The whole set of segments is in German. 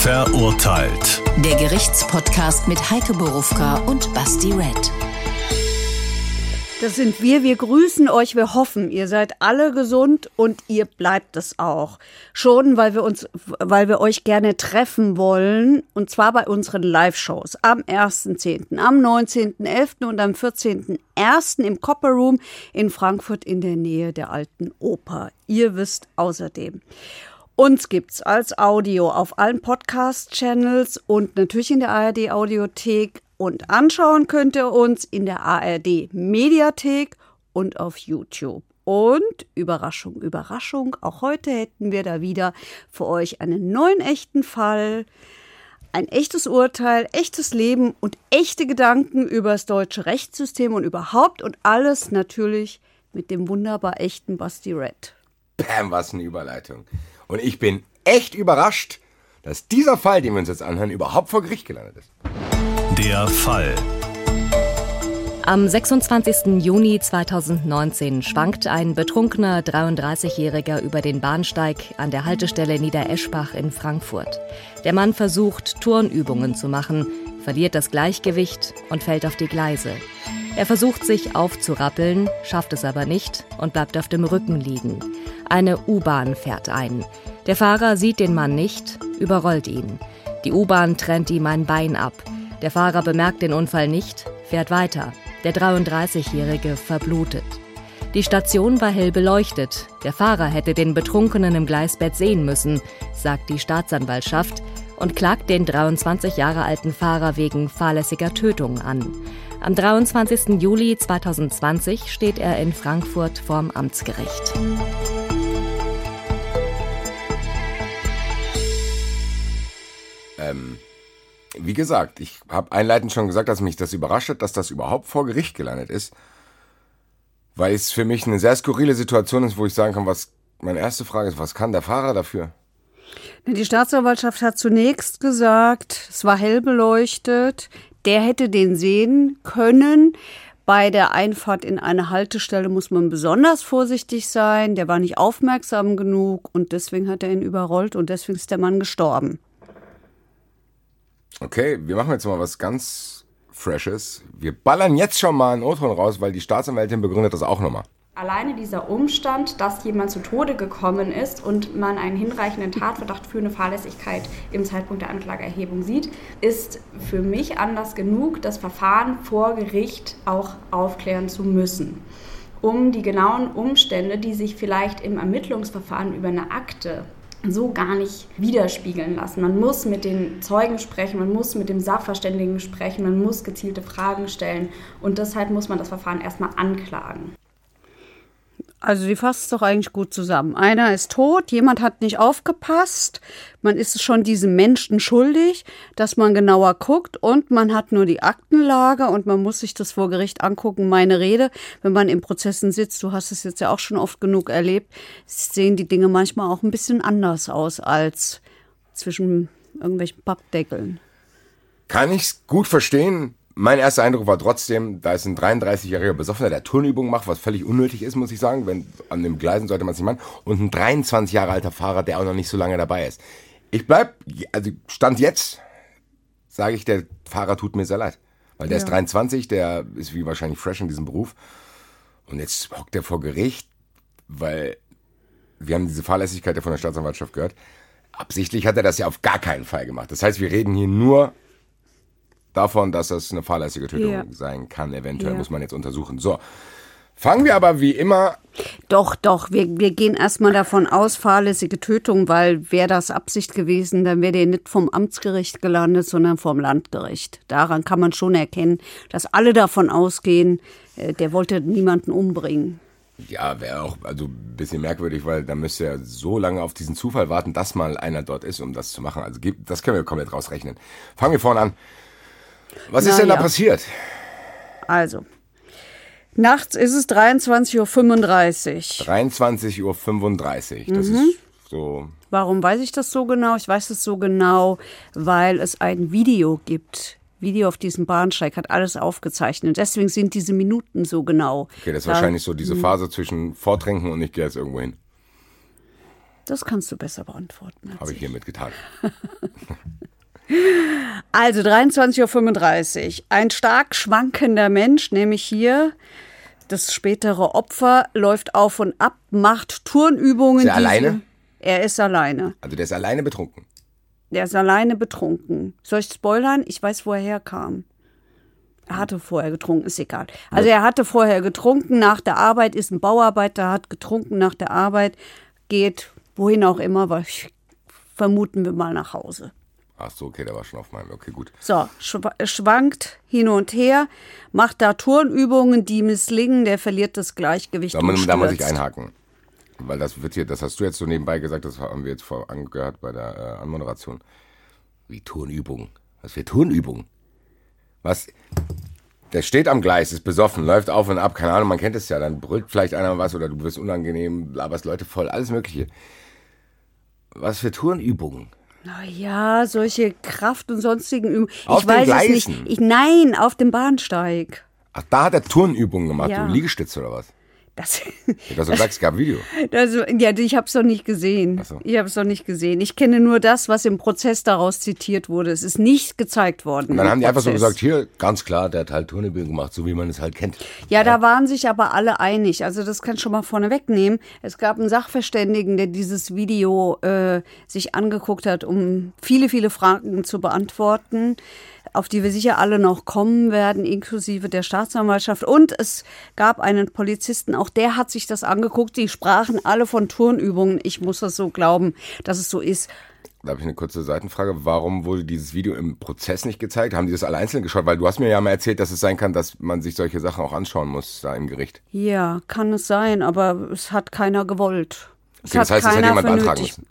Verurteilt. Der Gerichtspodcast mit Heike Borufka und Basti Red. Das sind wir. Wir grüßen euch. Wir hoffen, ihr seid alle gesund und ihr bleibt es auch. Schon, weil wir uns, weil wir euch gerne treffen wollen. Und zwar bei unseren Live-Shows am 1.10., am 19.11. und am 14.01. im Copper Room in Frankfurt in der Nähe der Alten Oper. Ihr wisst außerdem. Uns gibt's als Audio auf allen Podcast-Channels und natürlich in der ARD Audiothek. Und anschauen könnt ihr uns in der ARD Mediathek und auf YouTube. Und Überraschung, Überraschung, auch heute hätten wir da wieder für euch einen neuen echten Fall. Ein echtes Urteil, echtes Leben und echte Gedanken über das deutsche Rechtssystem und überhaupt und alles natürlich mit dem wunderbar echten Basti Red. Bam, was eine Überleitung. Und ich bin echt überrascht, dass dieser Fall, den wir uns jetzt anhören, überhaupt vor Gericht gelandet ist. Der Fall. Am 26. Juni 2019 schwankt ein betrunkener 33-Jähriger über den Bahnsteig an der Haltestelle Niedereschbach in Frankfurt. Der Mann versucht, Turnübungen zu machen, verliert das Gleichgewicht und fällt auf die Gleise. Er versucht sich aufzurappeln, schafft es aber nicht und bleibt auf dem Rücken liegen. Eine U-Bahn fährt ein. Der Fahrer sieht den Mann nicht, überrollt ihn. Die U-Bahn trennt ihm ein Bein ab. Der Fahrer bemerkt den Unfall nicht, fährt weiter. Der 33-Jährige verblutet. Die Station war hell beleuchtet. Der Fahrer hätte den Betrunkenen im Gleisbett sehen müssen, sagt die Staatsanwaltschaft und klagt den 23 Jahre alten Fahrer wegen fahrlässiger Tötung an. Am 23. Juli 2020 steht er in Frankfurt vorm Amtsgericht. Ähm, wie gesagt, ich habe einleitend schon gesagt, dass mich das überrascht hat, dass das überhaupt vor Gericht gelandet ist. Weil es für mich eine sehr skurrile Situation ist, wo ich sagen kann, was meine erste Frage ist, was kann der Fahrer dafür? Die Staatsanwaltschaft hat zunächst gesagt, es war hell beleuchtet, der hätte den sehen können. Bei der Einfahrt in eine Haltestelle muss man besonders vorsichtig sein. Der war nicht aufmerksam genug und deswegen hat er ihn überrollt und deswegen ist der Mann gestorben. Okay, wir machen jetzt mal was ganz Freshes. Wir ballern jetzt schon mal einen O-Ton raus, weil die Staatsanwältin begründet das auch nochmal. Alleine dieser Umstand, dass jemand zu Tode gekommen ist und man einen hinreichenden Tatverdacht für eine Fahrlässigkeit im Zeitpunkt der Anklageerhebung sieht, ist für mich Anlass genug, das Verfahren vor Gericht auch aufklären zu müssen. Um die genauen Umstände, die sich vielleicht im Ermittlungsverfahren über eine Akte so gar nicht widerspiegeln lassen. Man muss mit den Zeugen sprechen, man muss mit dem Sachverständigen sprechen, man muss gezielte Fragen stellen und deshalb muss man das Verfahren erstmal anklagen. Also die fasst es doch eigentlich gut zusammen. Einer ist tot, jemand hat nicht aufgepasst, man ist schon diesem Menschen schuldig, dass man genauer guckt und man hat nur die Aktenlage und man muss sich das vor Gericht angucken. Meine Rede, wenn man in Prozessen sitzt, du hast es jetzt ja auch schon oft genug erlebt, sehen die Dinge manchmal auch ein bisschen anders aus als zwischen irgendwelchen Pappdeckeln. Kann ich gut verstehen. Mein erster Eindruck war trotzdem, da ist ein 33-jähriger Besoffener, der Turnübungen macht, was völlig unnötig ist, muss ich sagen. Wenn, an dem Gleisen sollte man es nicht machen. Und ein 23 Jahre alter Fahrer, der auch noch nicht so lange dabei ist. Ich bleib, also Stand jetzt, sage ich, der Fahrer tut mir sehr leid. Weil der Ja. ist 23, der ist wie wahrscheinlich fresh in diesem Beruf. Und jetzt hockt er vor Gericht, weil wir haben diese Fahrlässigkeit ja von der Staatsanwaltschaft gehört. Absichtlich hat er das ja auf gar keinen Fall gemacht. Das heißt, wir reden hier nur davon, dass das eine fahrlässige Tötung Ja. sein kann. Eventuell Ja. muss man jetzt untersuchen. So. Fangen wir aber wie immer Doch, doch, wir, wir gehen erstmal davon aus, fahrlässige Tötung, weil wäre das Absicht gewesen, dann wäre der nicht vom Amtsgericht gelandet, sondern vom Landgericht. Daran kann man schon erkennen, dass alle davon ausgehen, äh, der wollte niemanden umbringen. Ja, wäre auch also ein bisschen merkwürdig, weil da müsste er so lange auf diesen Zufall warten, dass mal einer dort ist, um das zu machen. Also das können wir komplett rausrechnen. Fangen wir vorne an. Was ist Na denn da ja. passiert? Also, nachts ist es 23.35 Uhr. 23.35 Uhr. Das Mhm. ist so. Warum weiß ich das so genau? Ich weiß es so genau, weil es ein Video gibt. Video auf diesem Bahnsteig hat alles aufgezeichnet. Deswegen sind diese Minuten so genau. Okay, das ist Da- wahrscheinlich so diese Phase zwischen Vortrinken und ich gehe jetzt irgendwo hin. Das kannst du besser beantworten. Habe ich hiermit getan. Also 23.35 Uhr. Ein stark schwankender Mensch, nämlich hier das spätere Opfer, läuft auf und ab, macht Turnübungen. Ist er alleine? Er ist alleine. Also der ist alleine betrunken. Der ist alleine betrunken. Soll ich spoilern? Ich weiß, wo er herkam. Er hatte vorher getrunken, ist egal. Also er hatte vorher getrunken nach der Arbeit, ist ein Bauarbeiter, hat getrunken nach der Arbeit, geht wohin auch immer, vermuten wir mal nach Hause. Ach so, okay, der war schon auf meinem. Okay, gut. So, schwa schwankt hin und her, macht da Turnübungen, die misslingen, der verliert das Gleichgewicht Da, muss- da muss ich einhaken. Weil das wird hier, das hast du jetzt so nebenbei gesagt, das haben wir jetzt vor angehört bei der äh, Anmoderation. Wie Turnübungen. Was für Turnübungen? Was? Der steht am Gleis, ist besoffen, läuft auf und ab, keine Ahnung, man kennt es ja. Dann brüllt vielleicht einer was oder du wirst unangenehm, laberst Leute voll, alles Mögliche. Was für Turnübungen? Naja, solche Kraft- und sonstigen Übungen. Auf ich weiß Gleisen? es nicht. Ich, nein, auf dem Bahnsteig. Ach, da hat er Turnübungen gemacht, Ja. du Liegestütze oder was? Das, doch so gesagt, es gab ein Video. das, ja, ich habe es doch nicht gesehen. So. Ich habe es doch nicht gesehen. Ich kenne nur das, was im Prozess daraus zitiert wurde. Es ist nicht gezeigt worden. Und dann haben die einfach so Prozess. gesagt, hier, ganz klar, der hat halt Turnübungen gemacht, so wie man es halt kennt. Ja, da waren sich aber alle einig. Also das kann ich schon mal vorne wegnehmen. Es gab einen Sachverständigen, der dieses Video äh, sich angeguckt hat, um viele, viele Fragen zu beantworten, auf die wir sicher alle noch kommen werden, inklusive der Staatsanwaltschaft. Und es gab einen Polizisten, auch der hat sich das angeguckt. Die sprachen alle von Turnübungen. Ich muss das so glauben, dass es so ist. Da habe ich eine kurze Seitenfrage. Warum wurde dieses Video im Prozess nicht gezeigt? Haben die das alle einzeln geschaut? Weil du hast mir ja mal erzählt, dass es sein kann, dass man sich solche Sachen auch anschauen muss da im Gericht. Ja, kann es sein, aber es hat keiner gewollt. Es Okay, das heißt, das hätte jemand beantragen müssen.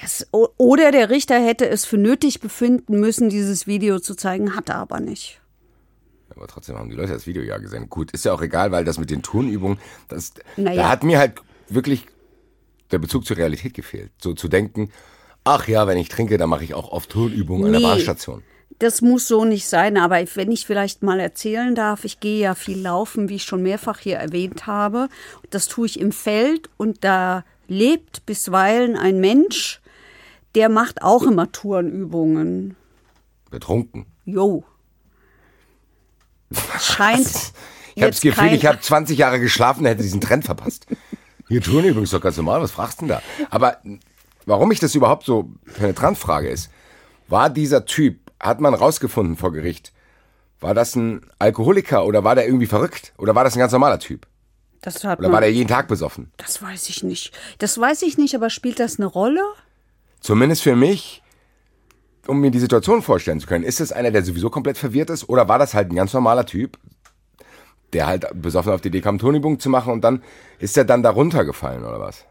Yes. Oder der Richter hätte es für nötig befinden müssen, dieses Video zu zeigen, hat er aber nicht. Aber trotzdem haben die Leute das Video ja gesehen. Gut, ist ja auch egal, weil das mit den Turnübungen, das, Naja. da hat mir halt wirklich der Bezug zur Realität gefehlt. So zu denken, ach ja, wenn ich trinke, dann mache ich auch oft Turnübungen an der Nee. Bahnstation. Das muss so nicht sein, aber wenn ich vielleicht mal erzählen darf, ich gehe ja viel laufen, wie ich schon mehrfach hier erwähnt habe. Das tue ich im Feld und da lebt bisweilen ein Mensch, der macht auch immer Turnübungen. Betrunken. Jo. Scheint. Ich habe das Gefühl, kein- ich habe 20 Jahre geschlafen, hätte diesen Trend verpasst. Hier Turnübungen ist doch ganz normal, was fragst du denn da? Aber warum ich das überhaupt so penetrant frage ist, war dieser Typ, hat man rausgefunden vor Gericht, war das ein Alkoholiker oder war der irgendwie verrückt? Oder war das ein ganz normaler Typ? Oder man, war der jeden Tag besoffen? das weiß ich nicht. Das weiß ich nicht, aber spielt das eine Rolle? Zumindest für mich, um mir die Situation vorstellen zu können. Ist es einer, der sowieso komplett verwirrt ist? Oder war das halt ein ganz normaler Typ, der halt besoffen auf die Idee kam, Turnübungen zu machen und dann ist er dann da runtergefallen oder was?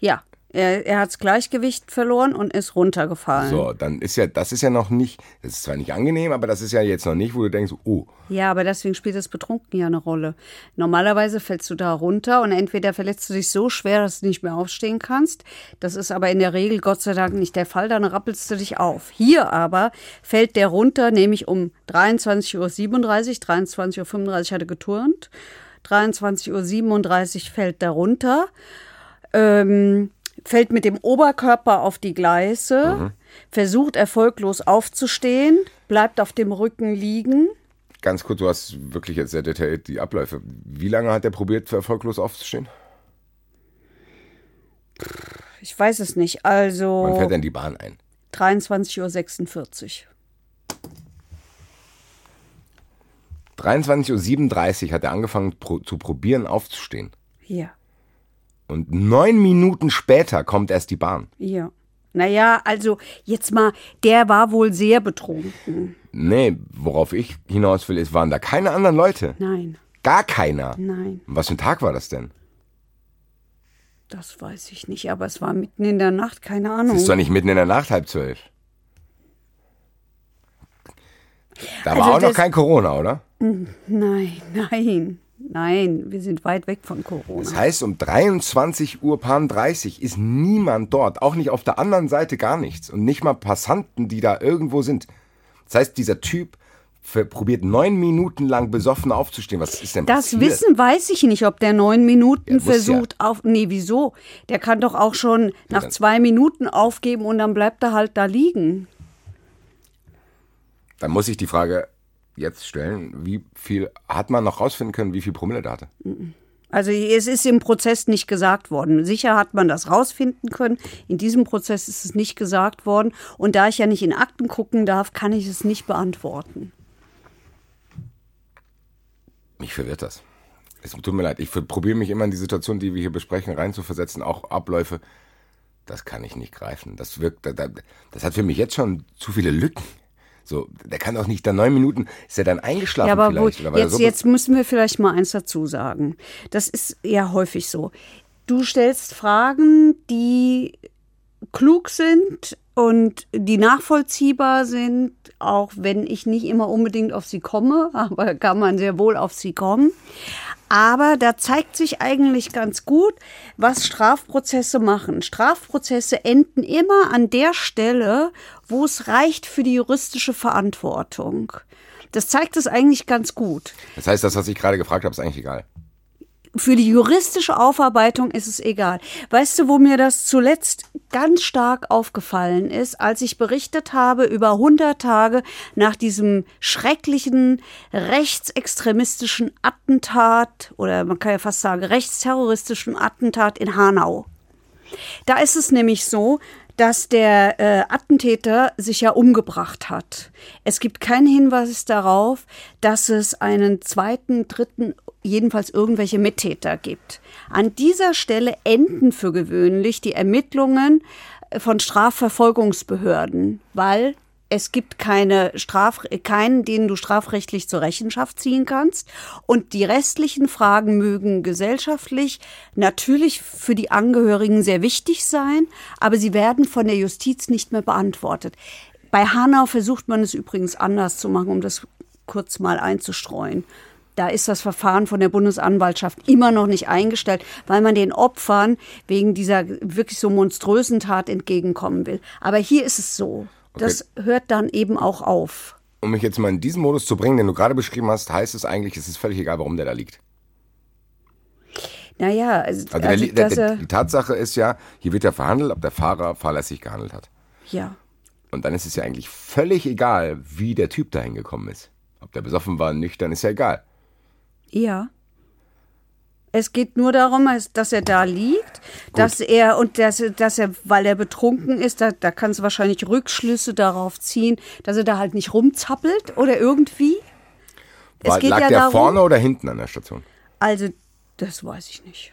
Ja, er, er hat das Gleichgewicht verloren und ist runtergefallen. So, dann ist ja, das ist ja noch nicht, das ist zwar nicht angenehm, aber das ist ja jetzt noch nicht, wo du denkst, oh, Ja, aber deswegen spielt das Betrunken ja eine Rolle. Normalerweise fällst du da runter und entweder verletzt du dich so schwer, dass du nicht mehr aufstehen kannst. Das ist aber in der Regel Gott sei Dank nicht der Fall, dann rappelst du dich auf. Hier aber fällt der runter, nämlich um 23.37 Uhr, 23.35 Uhr hat er geturnt, 23.37 Uhr fällt der runter, ähm, fällt mit dem Oberkörper auf die Gleise, versucht erfolglos aufzustehen, bleibt auf dem Rücken liegen. ganz kurz, du hast wirklich jetzt sehr detailliert die Abläufe. Wie lange hat er probiert, erfolglos aufzustehen? Ich weiß es nicht. Wann Also fährt er in die Bahn ein? 23.46 Uhr. 23.37 Uhr hat er angefangen pro, zu probieren, aufzustehen. Ja, Und neun Minuten später kommt erst die Bahn. ja. Naja, also jetzt mal, der war wohl sehr betrunken. Nee, worauf ich hinaus will, ist, waren da keine anderen Leute. Nein, Gar keiner. nein, Was für ein Tag war das denn? das weiß ich nicht. Aber es war mitten in der Nacht, keine Ahnung. Das ist doch nicht mitten in der Nacht, halb zwölf. Da war Also auch noch kein Corona, oder? Nein, nein, nein. Wir sind weit weg von Corona. Das heißt, um 23 Uhr Pan 30 ist niemand dort. Auch nicht auf der anderen Seite gar nichts. Und nicht mal Passanten, die da irgendwo sind. Das heißt, dieser Typ probiert neun Minuten lang besoffen aufzustehen. Was ist denn Das passiert? Wissen weiß ich nicht, ob der neun Minuten Ja, versucht auf. Nee, wieso? Der kann doch auch schon nach dann- zwei Minuten aufgeben und dann bleibt er halt da liegen. Dann muss ich die Frage jetzt stellen, wie viel hat man noch rausfinden können, wie viel Promille der hatte? Also es ist im Prozess nicht gesagt worden. Sicher hat man das rausfinden können. In diesem Prozess ist es nicht gesagt worden. Und da ich ja nicht in Akten gucken darf, kann ich es nicht beantworten. Mich verwirrt das. Es tut mir leid. Ich probiere mich immer in die Situation, die wir hier besprechen, reinzuversetzen, auch Abläufe. Das kann ich nicht greifen. Das wirkt, das hat für mich jetzt schon zu viele Lücken. So, der kann doch nicht da neun Minuten, ist er dann eingeschlafen ja, aber vielleicht? Wo, jetzt, so jetzt müssen wir vielleicht mal eins dazu sagen. Das ist ja häufig so. Du stellst Fragen, die klug sind und die nachvollziehbar sind, auch wenn ich nicht immer unbedingt auf sie komme, aber kann man sehr wohl auf sie kommen. Aber da zeigt sich eigentlich ganz gut, was Strafprozesse machen. Strafprozesse enden immer an der Stelle, wo es reicht für die juristische Verantwortung. Das zeigt es eigentlich ganz gut. Das heißt, das, was ich gerade gefragt habe, ist eigentlich egal für die juristische Aufarbeitung ist es egal. Weißt du, wo mir das zuletzt ganz stark aufgefallen ist, als ich berichtet habe über 100 Tage nach diesem schrecklichen rechtsextremistischen Attentat oder man kann ja fast sagen rechtsterroristischen Attentat in Hanau. Da ist es nämlich so, dass der äh, Attentäter sich ja umgebracht hat. Es gibt keinen Hinweis darauf, dass es einen zweiten, dritten, jedenfalls irgendwelche Mittäter gibt. An dieser Stelle enden für gewöhnlich die Ermittlungen von Strafverfolgungsbehörden, weil es gibt keine Straf, keinen, den du strafrechtlich zur Rechenschaft ziehen kannst. Und die restlichen Fragen mögen gesellschaftlich natürlich für die Angehörigen sehr wichtig sein, aber sie werden von der Justiz nicht mehr beantwortet. Bei Hanau versucht man es übrigens anders zu machen, um das kurz mal einzustreuen. Da ist das Verfahren von der Bundesanwaltschaft immer noch nicht eingestellt, weil man den Opfern wegen dieser wirklich so monströsen Tat entgegenkommen will. Aber hier ist es so. Okay. Das hört dann eben auch auf. Um mich jetzt mal in diesen Modus zu bringen, den du gerade beschrieben hast, heißt es eigentlich, es ist völlig egal, warum der da liegt. Naja, also, also, also der, der, der, die Tatsache ist ja, hier wird ja verhandelt, ob der Fahrer fahrlässig gehandelt hat. Ja. Und dann ist es ja eigentlich völlig egal, wie der Typ da hingekommen ist. Ob der besoffen war, nüchtern, ist ja egal. Ja. Es geht nur darum, dass er da liegt, Gut. dass er und dass, dass er, weil er betrunken ist, da, da kannst du wahrscheinlich Rückschlüsse darauf ziehen, dass er da halt nicht rumzappelt oder irgendwie. War, es geht lag ja der darum, vorne oder hinten an der Station? Also, das weiß ich nicht.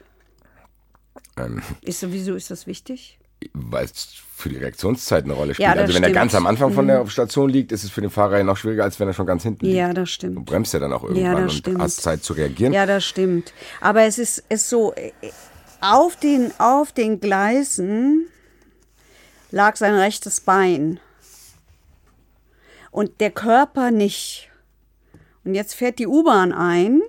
Ähm, ist sowieso ist das wichtig? Weil es für die Reaktionszeit eine Rolle spielt. Ja, also wenn stimmt. er ganz am Anfang von mhm. der Station liegt, ist es für den Fahrer ja noch schwieriger, als wenn er schon ganz hinten liegt. Ja, das stimmt. Du bremst ja dann auch irgendwann ja, und stimmt. hast Zeit zu reagieren. Ja, das stimmt. Aber es ist, ist so, auf den, auf den Gleisen lag sein rechtes Bein und der Körper nicht. Und jetzt fährt die U-Bahn ein.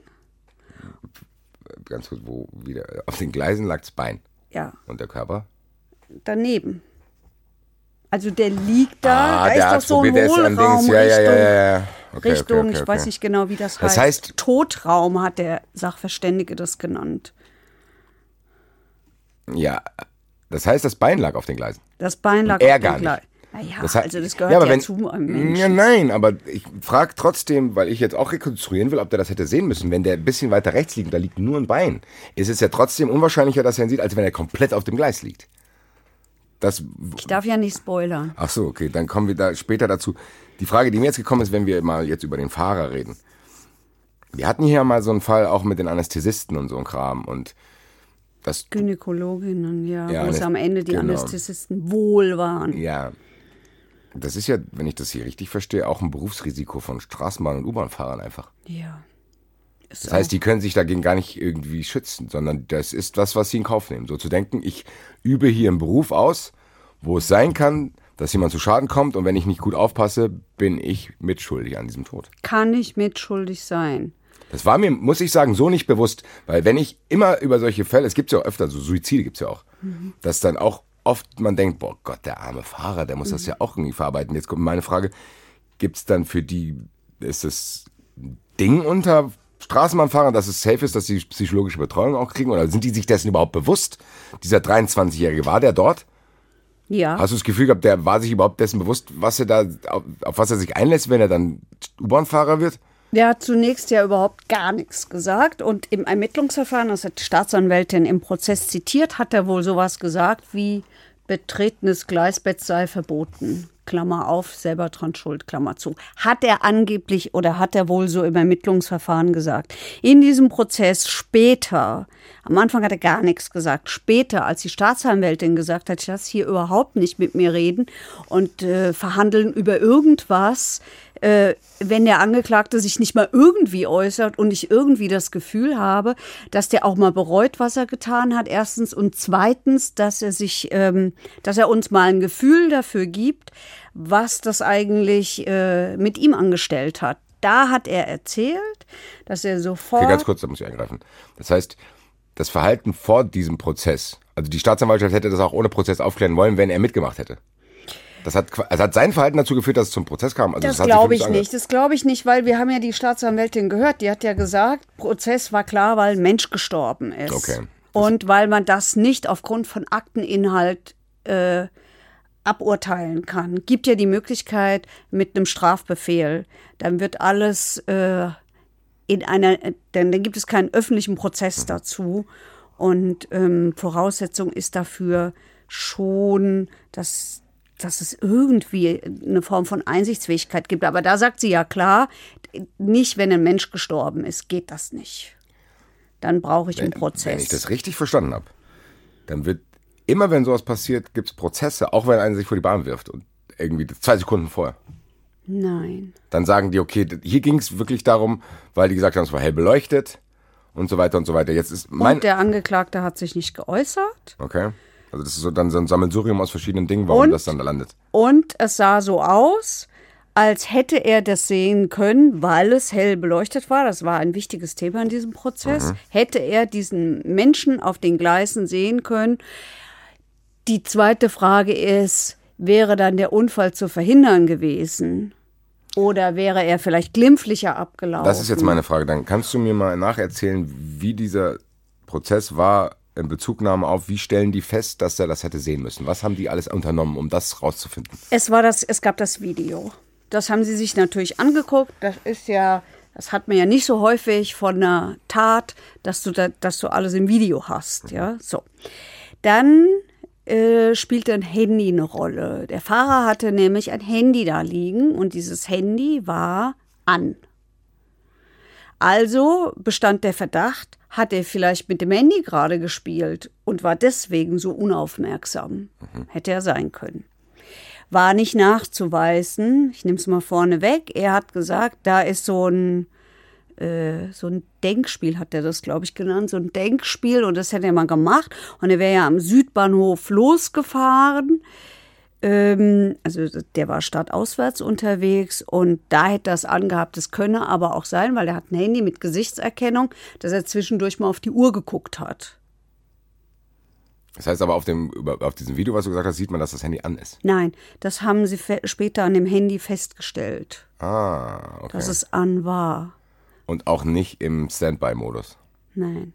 Ganz kurz, wo wieder, auf den Gleisen lag das Bein. Ja. Und der Körper? Daneben. Also der liegt da, ah, da ist doch so ein Hohlraum ja, ja, ja, ja. Okay, Richtung, okay, okay, ich weiß nicht genau, wie das, das heißt. Totraum hat der Sachverständige das genannt. Ja, das heißt, das Bein lag auf den Gleisen. Das Bein lag er auf den Gleisen. Naja, das heißt, also das gehört ja, ja wenn, zu einem Menschen. Ja, nein, aber ich frage trotzdem, weil ich jetzt auch rekonstruieren will, ob der das hätte sehen müssen. Wenn der ein bisschen weiter rechts liegt und da liegt nur ein Bein, ist es ja trotzdem unwahrscheinlicher, dass er ihn sieht, als wenn er komplett auf dem Gleis liegt. Das, ich darf ja nicht spoilern. Ach so, okay, dann kommen wir da später dazu. Die Frage, die mir jetzt gekommen ist, wenn wir mal jetzt über den Fahrer reden. Wir hatten hier mal so einen Fall auch mit den Anästhesisten und so ein Kram und das Gynäkologinnen, ja, ja wo es am Ende die genau. Anästhesisten wohl waren. Ja. Das ist ja, wenn ich das hier richtig verstehe, auch ein Berufsrisiko von Straßenbahn- und U-Bahn-Fahrern einfach. Ja. Ist das heißt, die können sich dagegen gar nicht irgendwie schützen, sondern das ist das, was sie in Kauf nehmen. So zu denken, ich übe hier einen Beruf aus, wo es sein kann, dass jemand zu Schaden kommt und wenn ich nicht gut aufpasse, bin ich mitschuldig an diesem Tod. Kann ich mitschuldig sein? Das war mir, muss ich sagen, so nicht bewusst, weil wenn ich immer über solche Fälle, es gibt ja auch öfter, so Suizide gibt es ja auch, mhm. dass dann auch oft man denkt, boah Gott, der arme Fahrer, der muss mhm. das ja auch irgendwie verarbeiten. Jetzt kommt meine Frage, gibt es dann für die, ist das Ding unter Straßenbahnfahrer, dass es safe ist, dass sie psychologische Betreuung auch kriegen? Oder sind die sich dessen überhaupt bewusst? Dieser 23-Jährige, war der dort? Ja. Hast du das Gefühl gehabt, der war sich überhaupt dessen bewusst, was er da, auf, auf was er sich einlässt, wenn er dann U-Bahn-Fahrer wird? Der hat zunächst ja überhaupt gar nichts gesagt und im Ermittlungsverfahren, das hat die Staatsanwältin im Prozess zitiert, hat er wohl sowas gesagt wie betretenes Gleisbett sei verboten. Klammer auf, selber dran schuld, Klammer zu. Hat er angeblich oder hat er wohl so im Ermittlungsverfahren gesagt. In diesem Prozess später, am Anfang hat er gar nichts gesagt, später, als die Staatsanwältin gesagt hat, ich lasse hier überhaupt nicht mit mir reden und äh, verhandeln über irgendwas, äh, wenn der Angeklagte sich nicht mal irgendwie äußert und ich irgendwie das Gefühl habe, dass der auch mal bereut, was er getan hat, erstens und zweitens, dass er sich, ähm, dass er uns mal ein Gefühl dafür gibt, was das eigentlich äh, mit ihm angestellt hat. Da hat er erzählt, dass er sofort. Okay, ganz kurz, da muss ich eingreifen. Das heißt, das Verhalten vor diesem Prozess, also die Staatsanwaltschaft hätte das auch ohne Prozess aufklären wollen, wenn er mitgemacht hätte. Das hat, das hat sein Verhalten dazu geführt, dass es zum Prozess kam. Also Das, das glaube ich nicht. Das glaube ich nicht, weil wir haben ja die Staatsanwältin gehört. Die hat ja gesagt, Prozess war klar, weil ein Mensch gestorben ist. Okay. Und weil man das nicht aufgrund von Akteninhalt äh, aburteilen kann. Gibt ja die Möglichkeit mit einem Strafbefehl. Dann wird alles äh, in einer, dann, dann gibt es keinen öffentlichen Prozess dazu. Und ähm, Voraussetzung ist dafür schon, dass, dass es irgendwie eine Form von Einsichtsfähigkeit gibt. Aber da sagt sie ja klar, nicht wenn ein Mensch gestorben ist, geht das nicht. Dann brauche ich einen Prozess. Wenn ich das richtig verstanden habe, dann wird immer, wenn sowas passiert, gibt es Prozesse, auch wenn einer sich vor die Bahn wirft und irgendwie zwei Sekunden vorher. Nein. Dann sagen die, okay, hier ging es wirklich darum, weil die gesagt haben, es war hell beleuchtet und so weiter und so weiter. Jetzt ist mein. Und der Angeklagte hat sich nicht geäußert. Okay. Also das ist so dann so ein Sammelsurium aus verschiedenen Dingen, warum Und? das dann da landet. Und es sah so aus, als hätte er das sehen können, weil es hell beleuchtet war. Das war ein wichtiges Thema in diesem Prozess. Hätte er diesen Menschen auf den Gleisen sehen können. Die zweite Frage ist, wäre dann der Unfall zu verhindern gewesen? Oder wäre er vielleicht glimpflicher abgelaufen? Das ist jetzt meine Frage. Dann kannst du mir mal nacherzählen, wie dieser Prozess war Bezugnahme auf, wie stellen die fest, dass er das hätte sehen müssen? Was haben die alles unternommen, um das rauszufinden? Es war das, es gab das Video. Das haben sie sich natürlich angeguckt. Das ist ja, das hat man ja nicht so häufig von einer Tat, dass du da, dass du alles im Video hast, ja. So. Dann äh, spielte ein Handy eine Rolle. Der Fahrer hatte nämlich ein Handy da liegen und dieses Handy war an. Also bestand der Verdacht, hat er vielleicht mit dem Handy gerade gespielt und war deswegen so unaufmerksam. Hätte er sein können. War nicht nachzuweisen. Ich nehme es mal vorne weg. Er hat gesagt, da ist so ein, äh, so ein Denkspiel, hat er das, glaube ich, genannt. So ein Denkspiel und das hätte er mal gemacht. Und er wäre ja am Südbahnhof losgefahren. Ähm, also der war stadtauswärts unterwegs und da hätte das angehabt. Das könne aber auch sein, weil er hat ein Handy mit Gesichtserkennung, dass er zwischendurch mal auf die Uhr geguckt hat. Das heißt aber auf, dem, auf diesem Video, was du gesagt hast, sieht man, dass das Handy an ist. Nein, das haben sie später an dem Handy festgestellt, Ah, okay. dass es an war. Und auch nicht im Standby-Modus. Nein.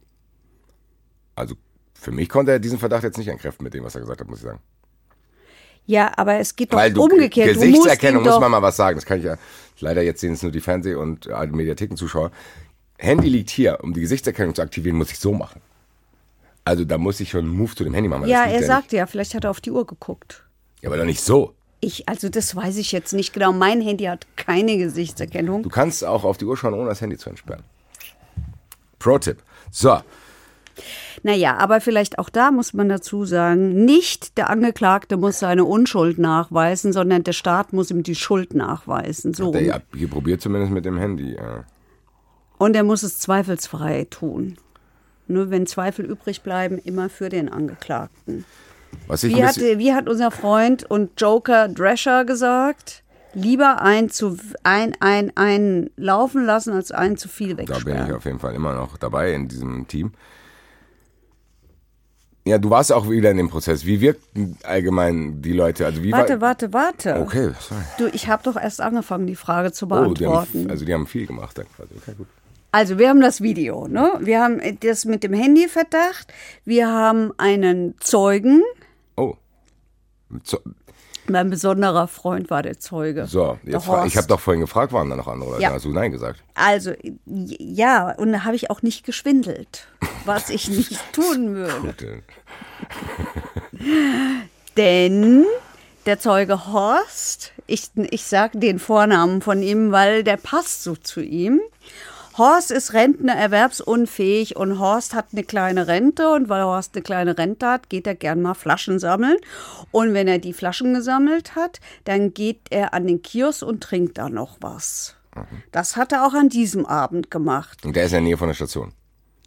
Also für mich konnte er diesen Verdacht jetzt nicht entkräften mit dem, was er gesagt hat, muss ich sagen. Ja, aber es geht doch Weil du, umgekehrt. Du musst Gesichtserkennung ihn muss doch, man mal was sagen. Das kann ich ja, leider jetzt sehen es nur die Fernseh- und äh, Mediathekenzuschauer. Handy liegt hier, um die Gesichtserkennung zu aktivieren, muss ich so machen. Also da muss ich schon einen Move zu dem Handy machen. Ja, er nicht. sagte ja, vielleicht hat er auf die Uhr geguckt. Ja, aber doch nicht so. Ich, also das weiß ich jetzt nicht genau. Mein Handy hat keine Gesichtserkennung. Du kannst auch auf die Uhr schauen, ohne das Handy zu entsperren. Pro-Tipp. So, Naja, aber vielleicht auch da muss man dazu sagen, nicht der Angeklagte muss seine Unschuld nachweisen, sondern der Staat muss ihm die Schuld nachweisen. So. der rum. ja, hier probiert zumindest mit dem Handy. Ja. Und er muss es zweifelsfrei tun. Nur wenn Zweifel übrig bleiben, immer für den Angeklagten. Was ich Wie ein hat, wie hat unser Freund und Joker Drescher gesagt? Lieber ein zu ein, ein, ein laufen lassen, als einen zu viel da bin ich wegsperren. auf jeden Fall immer noch dabei in diesem Team. Ja, du warst auch wieder in dem Prozess. Wie wirkten allgemein die Leute? Also wie Warte, war, warte, warte. Okay, sorry. Du, ich habe doch erst angefangen, die Frage zu Oh, die beantworten. haben, also die haben viel gemacht dann quasi. Okay, gut. Also, wir haben das Video, ne? Wir haben das mit dem Handyverdacht. Wir haben einen Zeugen. Oh. So, Mein besonderer Freund war der Zeuge. so jetzt ich habe doch vorhin gefragt, waren da noch andere Leute? Ja. Hast du Nein gesagt. Also, ja, und da habe ich auch nicht geschwindelt, was ich nicht tun würde. Denn der Zeuge Horst, ich, ich sage den Vornamen von ihm, weil der passt so zu ihm. Horst ist Rentner, erwerbsunfähig und Horst hat eine kleine Rente und weil Horst eine kleine Rente hat, geht er gern mal Flaschen sammeln. Und wenn er die Flaschen gesammelt hat, dann geht er an den Kiosk und trinkt da noch was. Das hat er auch an diesem Abend gemacht. Und der ist in der Nähe von der Station.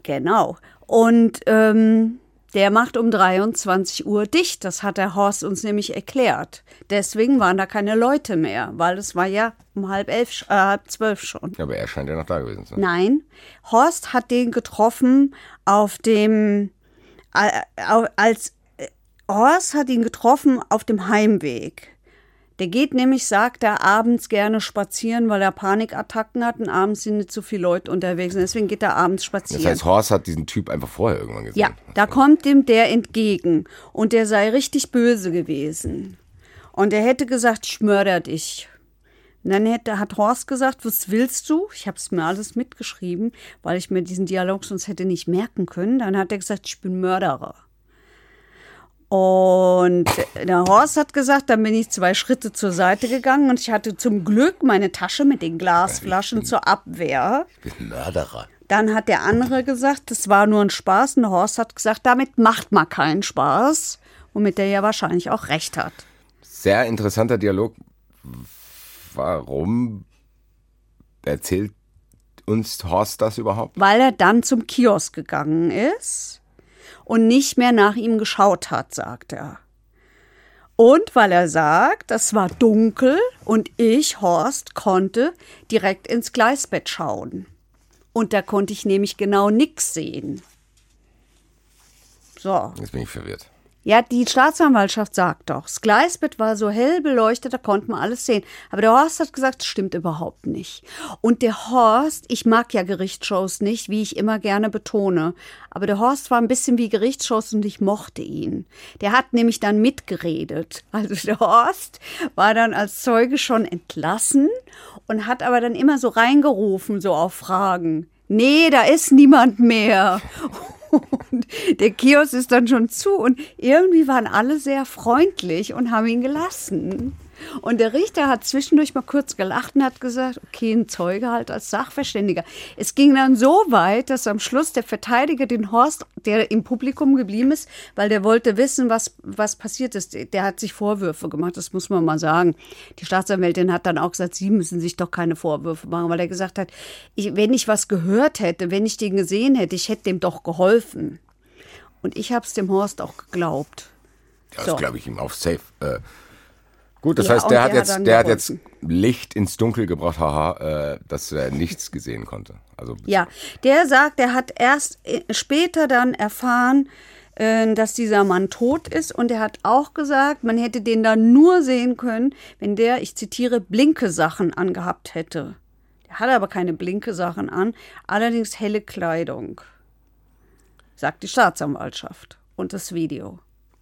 Genau. Und ähm, der macht um 23 Uhr dicht. Das hat der Horst uns nämlich erklärt. Deswegen waren da keine Leute mehr, weil es war ja um halb elf, äh, halb zwölf schon. Ja, aber er scheint ja noch da gewesen zu sein. Nein, Horst hat den getroffen auf dem, äh, als, äh, Horst hat ihn getroffen auf dem Heimweg. Der geht nämlich, sagt er, abends gerne spazieren, weil er Panikattacken hat und abends sind nicht so viele Leute unterwegs. Und deswegen geht er abends spazieren. Das heißt, Horst hat diesen Typ einfach vorher irgendwann gesehen. Ja, da kommt ihm der entgegen und der sei richtig böse gewesen. Und er hätte gesagt, ich mörder dich. Und dann hätte, hat Horst gesagt, was willst du? Ich habe es mir alles mitgeschrieben, weil ich mir diesen Dialog sonst hätte nicht merken können. Dann hat er gesagt, ich bin Mörderer. Und der Horst hat gesagt, dann bin ich zwei Schritte zur Seite gegangen und ich hatte zum Glück meine Tasche mit den Glasflaschen zur Abwehr. Ich bin Mörderer. Dann hat der andere gesagt, das war nur ein Spaß. Und der Horst hat gesagt, damit macht man keinen Spaß. Womit er ja wahrscheinlich auch recht hat. Sehr interessanter Dialog. Warum erzählt uns Horst das überhaupt? Weil er dann zum Kiosk gegangen ist und nicht mehr nach ihm geschaut hat, sagt er. Und weil er sagt, das war dunkel und ich, Horst, konnte direkt ins Gleisbett schauen. Und da konnte ich nämlich genau nichts sehen. So. Jetzt bin ich verwirrt. Ja, die Staatsanwaltschaft sagt doch, das Gleisbett war so hell beleuchtet, da konnte man alles sehen. Aber der Horst hat gesagt, das stimmt überhaupt nicht. Und der Horst, ich mag ja Gerichtsshows nicht, wie ich immer gerne betone. Aber der Horst war ein bisschen wie Gerichtsshows und ich mochte ihn. Der hat nämlich dann mitgeredet. Also der Horst war dann als Zeuge schon entlassen und hat aber dann immer so reingerufen, so auf Fragen. Nee, da ist niemand mehr. Und der Kiosk ist dann schon zu und irgendwie waren alle sehr freundlich und haben ihn gelassen. Und der Richter hat zwischendurch mal kurz gelacht und hat gesagt, okay, ein Zeuge halt als Sachverständiger. Es ging dann so weit, dass am Schluss der Verteidiger den Horst, der im Publikum geblieben ist, weil der wollte wissen, was, was passiert ist, der hat sich Vorwürfe gemacht, das muss man mal sagen. Die Staatsanwältin hat dann auch gesagt, Sie müssen sich doch keine Vorwürfe machen, weil er gesagt hat, ich, wenn ich was gehört hätte, wenn ich den gesehen hätte, ich hätte dem doch geholfen. Und ich habe es dem Horst auch geglaubt. Das So. glaube ich ihm auf safe. Äh, gut, das Ja, heißt, der hat hat jetzt, der hat jetzt. Licht ins Dunkel gebracht, haha, äh, dass er nichts gesehen konnte. Also Ja, der sagt, er hat erst äh, später dann erfahren, äh, dass dieser Mann tot ist und er hat auch gesagt, man hätte den dann nur sehen können, wenn der, ich zitiere, blinke Sachen angehabt hätte. Der hatte aber keine blinke Sachen an, allerdings helle Kleidung, sagt die Staatsanwaltschaft und das Video.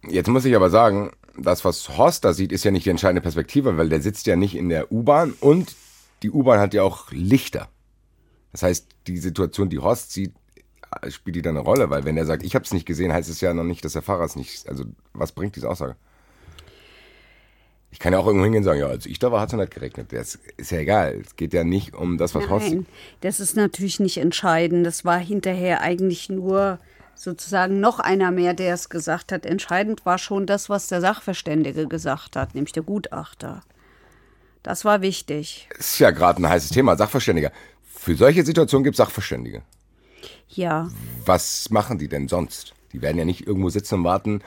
Jetzt muss ich aber sagen, das, was Horst da sieht, ist ja nicht die entscheidende Perspektive, weil der sitzt ja nicht in der U-Bahn und die U-Bahn hat ja auch Lichter. Das heißt, die Situation, die Horst sieht, spielt die da eine Rolle, weil wenn er sagt, ich habe es nicht gesehen, heißt es ja noch nicht, dass der Fahrer es nicht. Also was bringt diese Aussage? Ich kann ja auch irgendwo hingehen und sagen, ja, als ich da war, hat es nicht geregnet. Das ist ja egal. Es geht ja nicht um das, was Horst sieht. Nein, das ist natürlich nicht entscheidend. Das war hinterher eigentlich nur sozusagen noch einer mehr, der es gesagt hat. Entscheidend war schon das, was der Sachverständige gesagt hat, nämlich der Gutachter. Das war wichtig. ist ja gerade ein heißes Thema, Sachverständiger. Für solche Situationen gibt es Sachverständige. Ja, Was machen die denn sonst? Die werden ja nicht irgendwo sitzen und warten.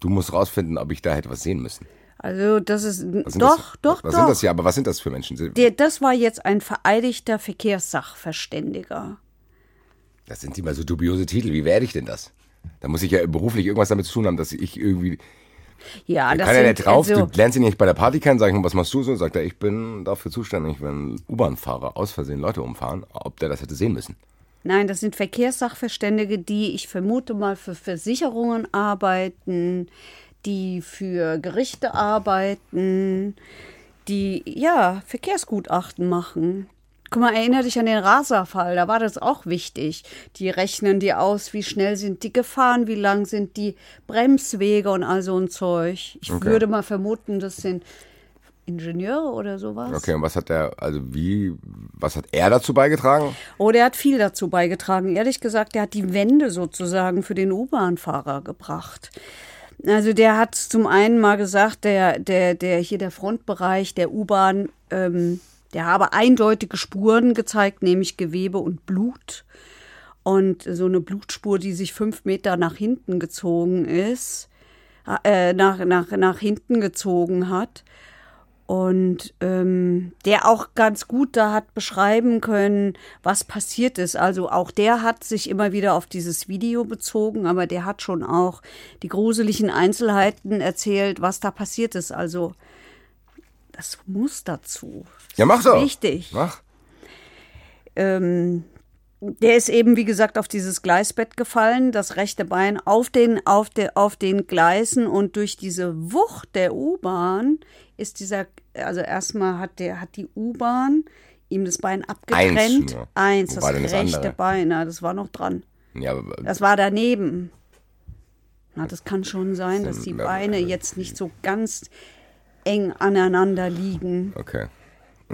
Du musst rausfinden, ob ich da hätte was sehen müssen. also das ist Was doch, das? doch, Was doch. sind das ja? Aber was sind das für Menschen? Der, das war jetzt ein vereidigter Verkehrssachverständiger. Das sind immer so dubiose Titel. Wie werde ich denn das? Da muss ich ja beruflich irgendwas damit zu tun haben, dass ich irgendwie. Ja, Da das kann er sind, nicht drauf. also, du lernst ihn nicht bei der Party kennen, sag ich mal, was machst du so? Sagt er, ich bin dafür zuständig, wenn U-Bahn-Fahrer aus Versehen Leute umfahren, ob der das hätte sehen müssen. Nein, das sind Verkehrssachverständige, die ich vermute mal für Versicherungen arbeiten, die für Gerichte arbeiten, die ja Verkehrsgutachten machen. Guck mal, erinnere dich an den Raserfall, da war das auch wichtig. Die rechnen dir aus, wie schnell sind die gefahren, wie lang sind die Bremswege und all so ein Zeug. Ich Okay. würde mal vermuten, das sind Ingenieure oder sowas. Okay, und was hat der, also wie, was hat er dazu beigetragen? Oh, der hat viel dazu beigetragen. Ehrlich gesagt, der hat die Wende sozusagen für den U-Bahn-Fahrer gebracht. Also der hat zum einen mal gesagt, der, der, der hier der Frontbereich der U-Bahn, ähm, der habe eindeutige Spuren gezeigt, nämlich Gewebe und Blut. Und so eine Blutspur, die sich fünf Meter nach hinten gezogen ist, äh, nach, nach, nach hinten gezogen hat. Und ähm, der auch ganz gut da hat beschreiben können, was passiert ist. Also auch der hat sich immer wieder auf dieses Video bezogen, aber der hat schon auch die gruseligen Einzelheiten erzählt, was da passiert ist. Also das muss dazu. Das Ja, mach doch. Wichtig. Mach. Ähm, der ist eben, wie gesagt, auf dieses Gleisbett gefallen, das rechte Bein auf den, auf de, auf den Gleisen und durch diese Wucht der U-Bahn ist dieser, also erstmal hat der, hat die U-Bahn ihm das Bein abgetrennt. Eins. Eins, das rechte andere? Bein, ja, das war noch dran. Ja, Das war daneben. Na, das kann schon sein, dass die Beine jetzt nicht so ganz eng aneinander liegen. okay.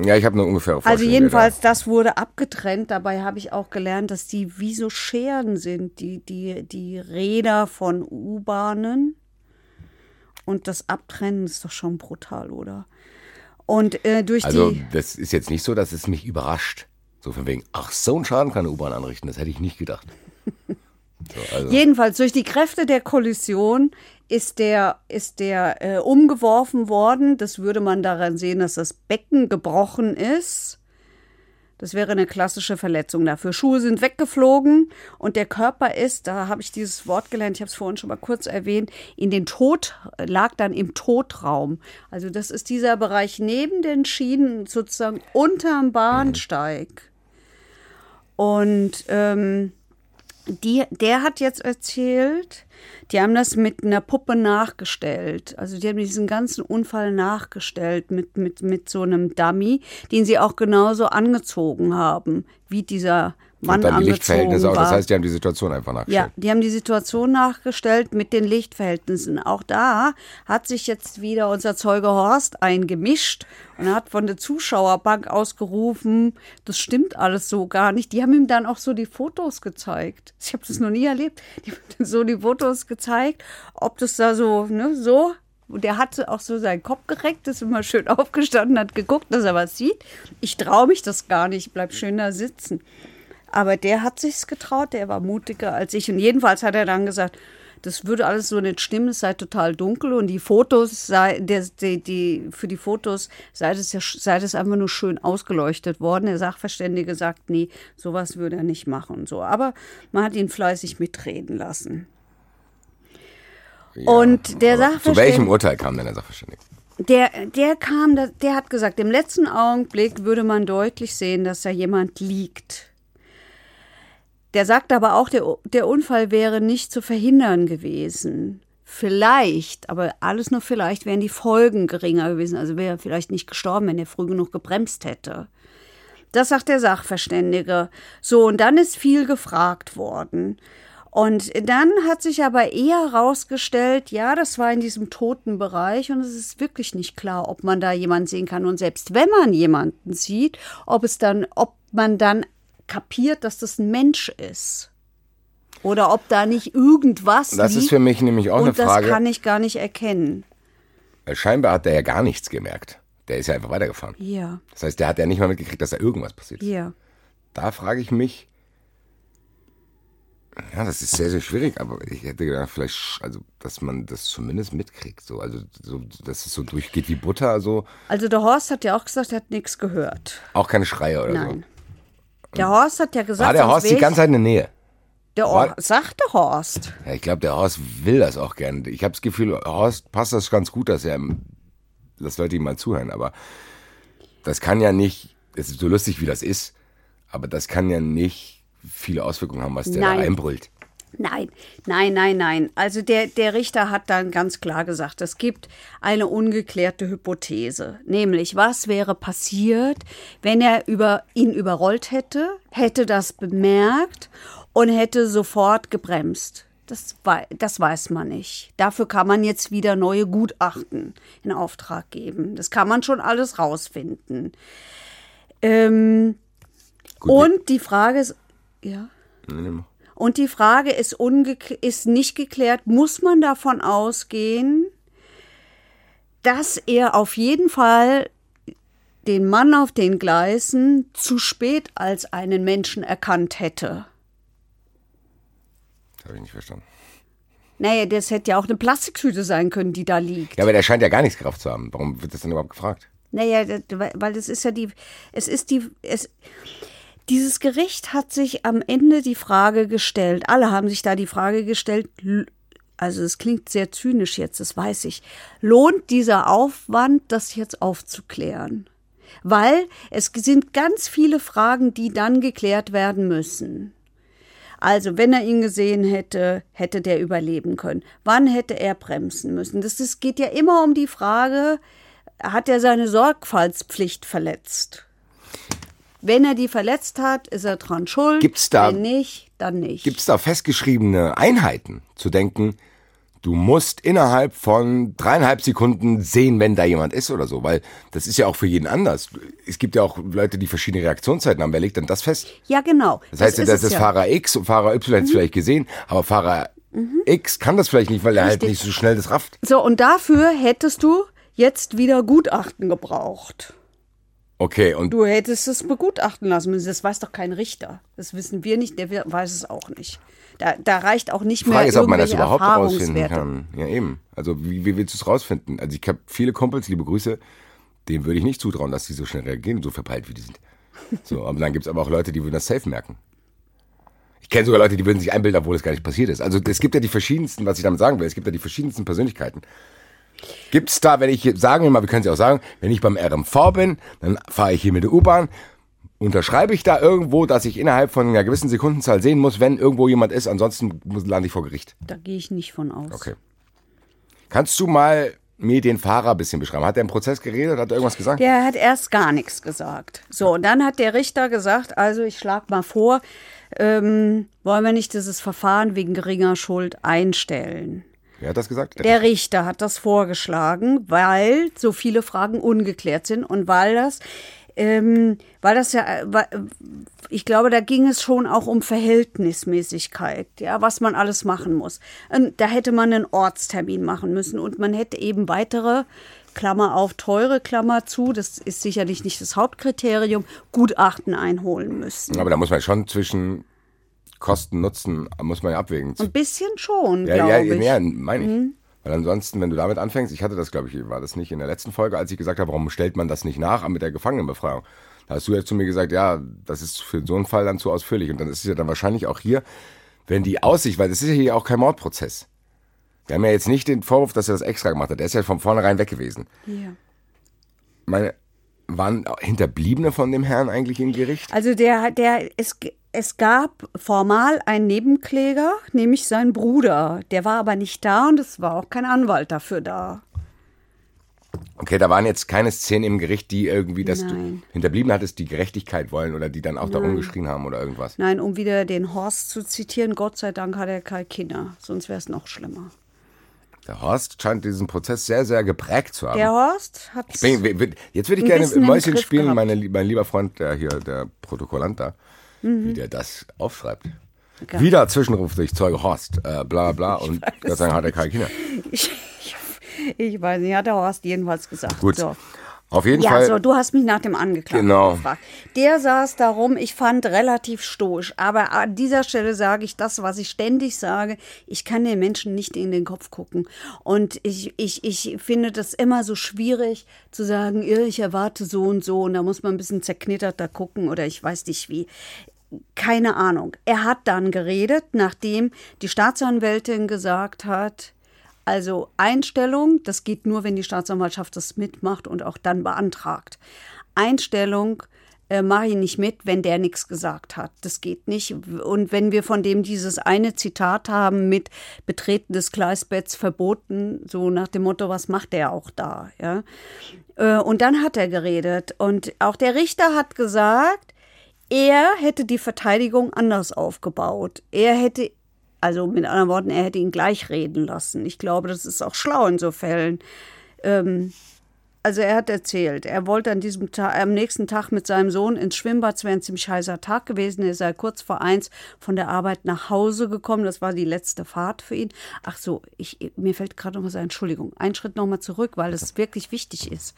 Ja, ich habe eine ungefähre Also Vorstellung. wer jedenfalls, das wurde abgetrennt. Dabei habe ich auch gelernt, dass die wie so Scheren sind, die, die, die Räder von U-Bahnen. Und das Abtrennen ist doch schon brutal, oder? Und äh, durch also, die. das ist jetzt nicht so, dass es mich überrascht. So von wegen, ach, so einen Schaden kann eine U-Bahn anrichten. Das hätte ich nicht gedacht. So, also, Jedenfalls, durch die Kräfte der Kollision ist der, ist der äh, umgeworfen worden. Das würde man daran sehen, dass das Becken gebrochen ist. Das wäre eine klassische Verletzung dafür. Schuhe sind weggeflogen und der Körper ist, da habe ich dieses Wort gelernt, ich habe es vorhin schon mal kurz erwähnt, in den Tod, lag dann im Todraum. Also das ist dieser Bereich neben den Schienen, sozusagen unterm Bahnsteig. Und ähm, die, der hat jetzt erzählt, die haben das mit einer Puppe nachgestellt. Also die haben diesen ganzen Unfall nachgestellt mit, mit, mit so einem Dummy, den sie auch genauso angezogen haben, wie dieser Mann und dann die Lichtverhältnisse auch. Das heißt, die haben die Situation einfach Ja, nachgestellt. die haben die Situation nachgestellt mit den Lichtverhältnissen. Auch da hat sich jetzt wieder unser Zeuge Horst eingemischt und hat von der Zuschauerbank ausgerufen, das stimmt alles so gar nicht. Die haben ihm dann auch so die Fotos gezeigt. Ich habe das noch nie erlebt. Die haben so die Fotos gezeigt, ob das da so, ne, so. Und der hatte auch so seinen Kopf gereckt, ist immer schön aufgestanden, hat geguckt, dass er was sieht. Ich traue mich das gar nicht, ich bleib schön da sitzen. Aber der hat sich's getraut, der war mutiger als ich. Und jedenfalls hat er dann gesagt, das würde alles so nicht stimmen, es sei total dunkel und die Fotos sei, der, die, die, für die Fotos sei das, ja, sei das einfach nur schön ausgeleuchtet worden. Der Sachverständige sagt, nee, sowas würde er nicht machen und so. Aber man hat ihn fleißig mitreden lassen. Ja, Und der aber Zu Sachverständige- welchem Urteil kam denn der Sachverständige? Der, der kam, der hat gesagt, im letzten Augenblick würde man deutlich sehen, dass da jemand liegt. Der sagt aber auch, der, der Unfall wäre nicht zu verhindern gewesen. Vielleicht, aber alles nur vielleicht, wären die Folgen geringer gewesen. Also wäre er vielleicht nicht gestorben, wenn er früh genug gebremst hätte. Das sagt der Sachverständige. So, und dann ist viel gefragt worden. Und dann hat sich aber eher herausgestellt, ja, das war in diesem toten Bereich und es ist wirklich nicht klar, ob man da jemanden sehen kann. Und selbst wenn man jemanden sieht, ob es dann, ob man dann kapiert, dass das ein Mensch ist. Oder ob da nicht irgendwas Das ist liegt für mich nämlich auch und eine Frage. das kann ich gar nicht erkennen. Weil scheinbar hat der ja gar nichts gemerkt. Der ist ja einfach weitergefahren. Ja, Das heißt, der hat ja nicht mal mitgekriegt, dass da irgendwas passiert ist. ja. Da frage ich mich, ja, das ist sehr, sehr schwierig, aber ich hätte gedacht, vielleicht, also, dass man das zumindest mitkriegt, so, also, so, dass es so durchgeht wie Butter, so, Also der Horst hat ja auch gesagt, er hat nichts gehört. auch keine Schreie oder Nein. Der Horst hat ja gesagt, War der Horst die ganze Zeit in der Nähe? Der Or sagte Horst. Ja, ich glaube, der Horst will das auch gern. Ich habe das Gefühl, Horst passt das ganz gut, dass er, dass Leute ihm mal zuhören, aber das kann ja nicht, es ist so lustig, wie das ist, aber das kann ja nicht viele Auswirkungen haben, was der Nein. da einbrüllt. Nein, nein, nein, nein. Also der, der Richter hat dann ganz klar gesagt, es gibt eine ungeklärte Hypothese. Nämlich, was wäre passiert, wenn er über, ihn überrollt hätte, hätte das bemerkt und hätte sofort gebremst. Das, das weiß man nicht. Dafür kann man jetzt wieder neue Gutachten in Auftrag geben. Das kann man schon alles rausfinden. Ähm, und die Frage ist, ja. Und die Frage ist, ist nicht geklärt, muss man davon ausgehen, dass er auf jeden Fall den Mann auf den Gleisen zu spät als einen Menschen erkannt hätte. Habe ich nicht verstanden. Naja, das hätte ja auch eine Plastiktüte sein können, die da liegt. Ja, aber der scheint ja gar nichts Kraft zu haben. Warum wird das denn überhaupt gefragt? Naja, weil das ist ja die, es ist die, es, dieses Gericht hat sich am Ende die Frage gestellt, alle haben sich da die Frage gestellt, also es klingt sehr zynisch jetzt, das weiß ich, lohnt dieser Aufwand, das jetzt aufzuklären? Weil es sind ganz viele Fragen, die dann geklärt werden müssen. Also, wenn er ihn gesehen hätte, hätte der überleben können. Wann hätte er bremsen müssen? Das, das geht ja immer um die Frage, hat er seine Sorgfaltspflicht verletzt? Wenn er die verletzt hat, ist er dran schuld. Gibt's da, Wenn nicht, dann nicht. Gibt es da festgeschriebene Einheiten, zu denken, du musst innerhalb von dreieinhalb Sekunden sehen, wenn da jemand ist oder so? Weil das ist ja auch für jeden anders. Es gibt ja auch Leute, die verschiedene Reaktionszeiten haben. Wer legt denn das fest? Ja, genau. Das heißt, das, das ist, ja. Fahrer X und Fahrer Y hat es mhm. vielleicht gesehen, aber Fahrer mhm. X kann das vielleicht nicht, weil er halt nicht so schnell das rafft. So, und dafür hättest du jetzt wieder Gutachten gebraucht. Okay, und. Du hättest es begutachten lassen müssen. Das weiß doch kein Richter. Das wissen wir nicht, der weiß es auch nicht. Da, da reicht auch nicht Frage mehr ist, ob man das überhaupt rausfinden kann. Ja, eben. Also, wie, wie willst du es rausfinden? Also, ich habe viele Kumpels, liebe Grüße, denen würde ich nicht zutrauen, dass die so schnell reagieren so verpeilt, wie die sind. So, aber dann gibt es aber auch Leute, die würden das safe merken. Ich kenne sogar Leute, die würden sich einbilden, obwohl es gar nicht passiert ist. Also, es gibt ja die verschiedensten, was ich damit sagen will, es gibt ja die verschiedensten Persönlichkeiten. Gibt es da, wenn ich, sagen wir mal, wir können es ja auch sagen, wenn ich beim RMV bin, dann fahre ich hier mit der U-Bahn, unterschreibe ich da irgendwo, dass ich innerhalb von einer gewissen Sekundenzahl sehen muss, wenn irgendwo jemand ist, ansonsten lande ich vor Gericht. Da gehe ich nicht von aus. Okay. Kannst du mal mir den Fahrer ein bisschen beschreiben? Hat er im Prozess geredet? Hat er irgendwas gesagt? Der hat erst gar nichts gesagt. So, und dann hat der Richter gesagt, also ich schlage mal vor, ähm, wollen wir nicht dieses Verfahren wegen geringer Schuld einstellen? Wer hat das gesagt? Der, der Richter hat das vorgeschlagen, weil so viele Fragen ungeklärt sind und weil das, ähm, weil das ja, ich glaube, da ging es schon auch um Verhältnismäßigkeit, ja, was man alles machen muss. Und da hätte man einen Ortstermin machen müssen und man hätte eben weitere Klammer auf, teure Klammer zu, das ist sicherlich nicht das Hauptkriterium, Gutachten einholen müssen. Aber da muss man schon zwischen Kosten, Nutzen muss man ja abwägen. Ein bisschen schon, ja, glaube ja, ich. Ja, meine ich. Mhm. Weil ansonsten, wenn du damit anfängst, ich hatte das, glaube ich, war das nicht in der letzten Folge, als ich gesagt habe, warum stellt man das nicht nach mit der Gefangenenbefreiung? Da hast du jetzt zu mir gesagt, ja, das ist für so einen Fall dann zu ausführlich. Und dann ist es ja dann wahrscheinlich auch hier, wenn die Aussicht, weil das ist ja hier auch kein Mordprozess. Wir haben ja jetzt nicht den Vorwurf, dass er das extra gemacht hat. Der ist ja von vornherein weg gewesen. Ja. Meine, waren Hinterbliebene von dem Herrn eigentlich im Gericht? Also der, der ist es gab formal einen Nebenkläger, nämlich seinen Bruder. Der war aber nicht da und es war auch kein Anwalt dafür da. Okay, da waren jetzt keine Szenen im Gericht, die irgendwie, du hinterblieben hattest, die Gerechtigkeit wollen oder die dann auch Nein. da rumgeschrien haben oder irgendwas. Nein, um wieder den Horst zu zitieren, Gott sei Dank hat er keine Kinder, sonst wäre es noch schlimmer. Der Horst scheint diesen Prozess sehr, sehr geprägt zu haben. Der Horst hat. Jetzt würde ich gerne Mäuschen spielen, meine, mein lieber Freund, der hier, der Protokollant da mhm. wie der das aufschreibt. Okay. Wieder Zwischenruf durch Zeuge Horst, äh, bla bla, und Gott sei Dank hat er keine Kinder. Ich, ich, ich, weiß nicht, hat der Horst jedenfalls gesagt. Gut. So. Auf jeden ja, Fall. Ja, so, du hast mich nach dem Angeklagten genau. gefragt. Der saß darum, ich fand relativ stoisch. Aber an dieser Stelle sage ich das, was ich ständig sage. Ich kann den Menschen nicht in den Kopf gucken. Und ich, ich, ich finde das immer so schwierig zu sagen, ich erwarte so und so. Und da muss man ein bisschen zerknitterter gucken oder ich weiß nicht wie keine Ahnung. Er hat dann geredet, nachdem die Staatsanwältin gesagt hat, also Einstellung, das geht nur, wenn die Staatsanwaltschaft das mitmacht und auch dann beantragt. Einstellung äh, mach ich nicht mit, wenn der nichts gesagt hat. Das geht nicht. Und wenn wir von dem dieses eine Zitat haben mit Betreten des Gleisbetts verboten, so nach dem Motto, was macht der auch da, ja. Äh, und dann hat er geredet. Und auch der Richter hat gesagt, er hätte die Verteidigung anders aufgebaut. Er hätte, also mit anderen Worten, er hätte ihn gleich reden lassen. Ich glaube, das ist auch schlau in so Fällen. Ähm, also er hat erzählt, er wollte an diesem Tag, am nächsten Tag mit seinem Sohn ins Schwimmbad, es wäre ein ziemlich heißer Tag gewesen, er sei kurz vor eins von der Arbeit nach Hause gekommen, das war die letzte Fahrt für ihn. Ach so, ich, mir fällt gerade noch was ein, Entschuldigung, einen Schritt noch mal zurück, weil das wirklich wichtig ist.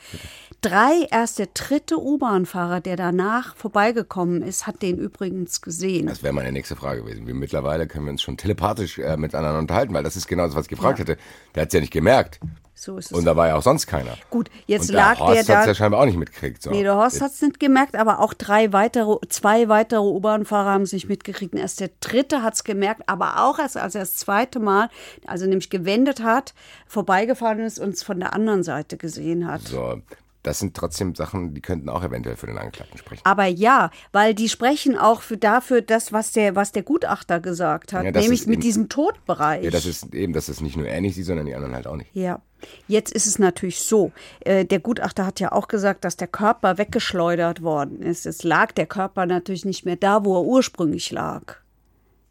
Drei, erst der dritte U-Bahn-Fahrer, der danach vorbeigekommen ist, hat den übrigens gesehen. Das wäre meine nächste Frage gewesen. Wie mittlerweile können wir uns schon telepathisch äh, miteinander unterhalten, weil das ist genau das, was ich gefragt Ja. hätte. Der hat es ja nicht gemerkt. So ist es. Und da war ja auch sonst keiner. Gut, jetzt Und lag der Horst der da. ja scheinbar auch nicht mitgekriegt. So. Nee, der Horst hat es nicht gemerkt, aber auch drei weitere, zwei weitere U-Bahn-Fahrer haben es nicht mitgekriegt. Und erst der dritte hat es gemerkt, aber auch erst als er das zweite Mal, also nämlich gewendet hat, vorbeigefahren ist und es von der anderen Seite gesehen hat. So, das sind trotzdem Sachen, die könnten auch eventuell für den Angeklagten sprechen. Aber ja, weil die sprechen auch für dafür das, was der, was der Gutachter gesagt hat, Ja, nämlich mit eben- diesem Todbereich. Ja, das ist eben, dass es nicht nur er nicht sieht, sondern die anderen halt auch nicht. Ja, jetzt ist es natürlich so. Äh, der Gutachter hat ja auch gesagt, dass der Körper weggeschleudert worden ist. Es lag der Körper natürlich nicht mehr da, wo er ursprünglich lag.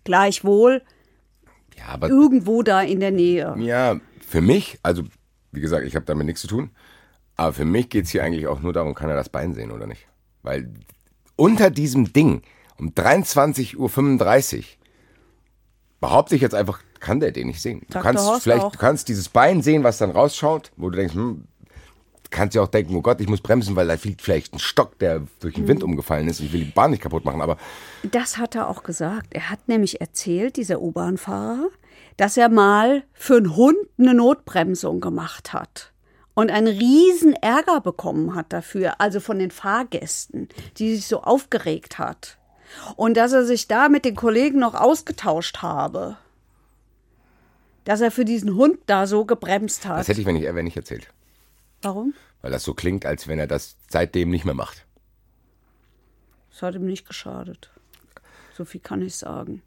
Gleichwohl Ja, aber irgendwo da in der Nähe. ja, für mich, also wie gesagt, ich habe damit nichts zu tun, aber für mich geht es hier eigentlich auch nur darum, kann er das Bein sehen oder nicht. Weil unter diesem Ding um 23.35 Uhr behaupte ich jetzt einfach, kann der den nicht sehen. Du kannst Horst vielleicht, auch. du kannst dieses Bein sehen, was dann rausschaut, wo du denkst, hm, kannst ja auch denken, oh Gott, ich muss bremsen, weil da fliegt vielleicht ein Stock, der durch den Hm. Wind umgefallen ist. Ich will die Bahn nicht kaputt machen, aber Das hat er auch gesagt. Er hat nämlich erzählt, dieser U-Bahn-Fahrer, dass er mal für einen Hund eine Notbremsung gemacht hat und einen riesen Ärger bekommen hat dafür, also von den Fahrgästen, die sich so aufgeregt hat. Und dass er sich da mit den Kollegen noch ausgetauscht habe. Dass er für diesen Hund da so gebremst hat. das hätte ich, wenn ich er wäre, nicht erzählt. Warum? Weil das so klingt, als wenn er das seitdem nicht mehr macht. Das hat ihm nicht geschadet. So viel kann ich sagen.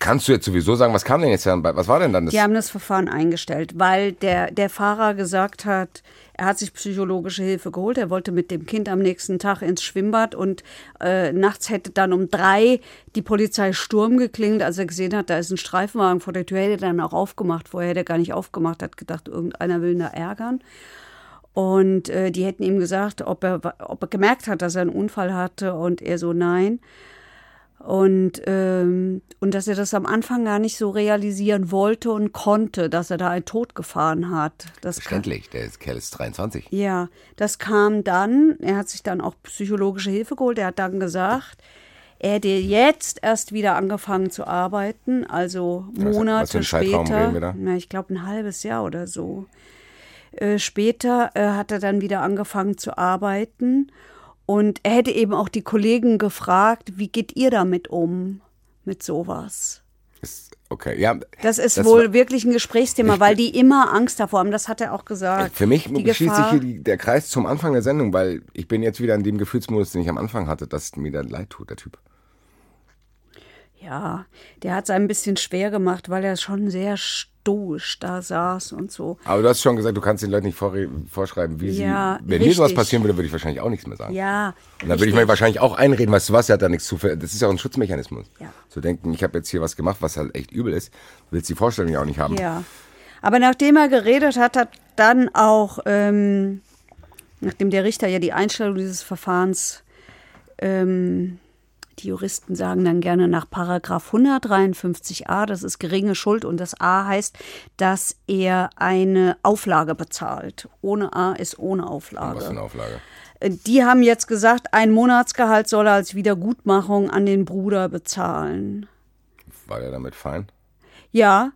Kannst du jetzt sowieso sagen, was kam denn jetzt bei- Was war denn dann das? Die haben das Verfahren eingestellt, weil der, der Fahrer gesagt hat, er hat sich psychologische Hilfe geholt. Er wollte mit dem Kind am nächsten Tag ins Schwimmbad und äh, nachts hätte dann um drei die Polizei Sturm geklingelt, als er gesehen hat, da ist ein Streifenwagen vor der Tür, hätte er dann auch aufgemacht. Vorher hätte er gar nicht aufgemacht, hat gedacht, irgendeiner will ihn da ärgern. Und äh, die hätten ihm gesagt, ob er, ob er gemerkt hat, dass er einen Unfall hatte. Und er so, nein. Und, ähm, und dass er das am Anfang gar nicht so realisieren wollte und konnte, dass er da einen Tod gefahren hat. Das Verständlich, der ist- Kerl ist 23. ja, das kam dann, er hat sich dann auch psychologische Hilfe geholt. Er hat dann gesagt, er hätte jetzt erst wieder angefangen zu arbeiten, also was Monate einen Zeitraum später. reden wir da? Na, ich glaube ein halbes Jahr oder so. Äh, später äh, hat er dann wieder angefangen zu arbeiten und er hätte eben auch die Kollegen gefragt, wie geht ihr damit um, mit sowas? Ist, okay, ja. Das ist Das wohl wirklich ein Gesprächsthema, weil die immer Angst davor haben. Das hat er auch gesagt. Für mich die schließt sich Gefahr, hier die, der Kreis zum Anfang der Sendung, weil ich bin jetzt wieder in dem Gefühlsmodus, den ich am Anfang hatte, dass mir der leid tut, der Typ. Ja, der hat es ein bisschen schwer gemacht, weil er schon sehr stoisch da saß und so. Aber du hast schon gesagt, du kannst den Leuten nicht vorre- vorschreiben, wie Ja, sie. Wenn mir sowas richtig. passieren würde, würde ich wahrscheinlich auch nichts mehr sagen. Ja. Und dann würde ich mir richtig. wahrscheinlich auch einreden, weißt du was, er hat da nichts zu Das ist ja auch ein Schutzmechanismus. Ja. Zu denken, ich habe jetzt hier was gemacht, was halt echt übel ist. Du willst die Vorstellung ja auch nicht haben. Ja. Aber nachdem er geredet hat, hat dann auch, ähm, nachdem der Richter ja die Einstellung dieses Verfahrens, ähm, die Juristen sagen dann gerne nach Paragraph 153a, das ist geringe Schuld und das A heißt, dass er eine Auflage bezahlt. Ohne A ist ohne Was für Auflage. eine Auflage. Die haben jetzt gesagt, ein Monatsgehalt soll er als Wiedergutmachung an den Bruder bezahlen. War der damit fein? Ja,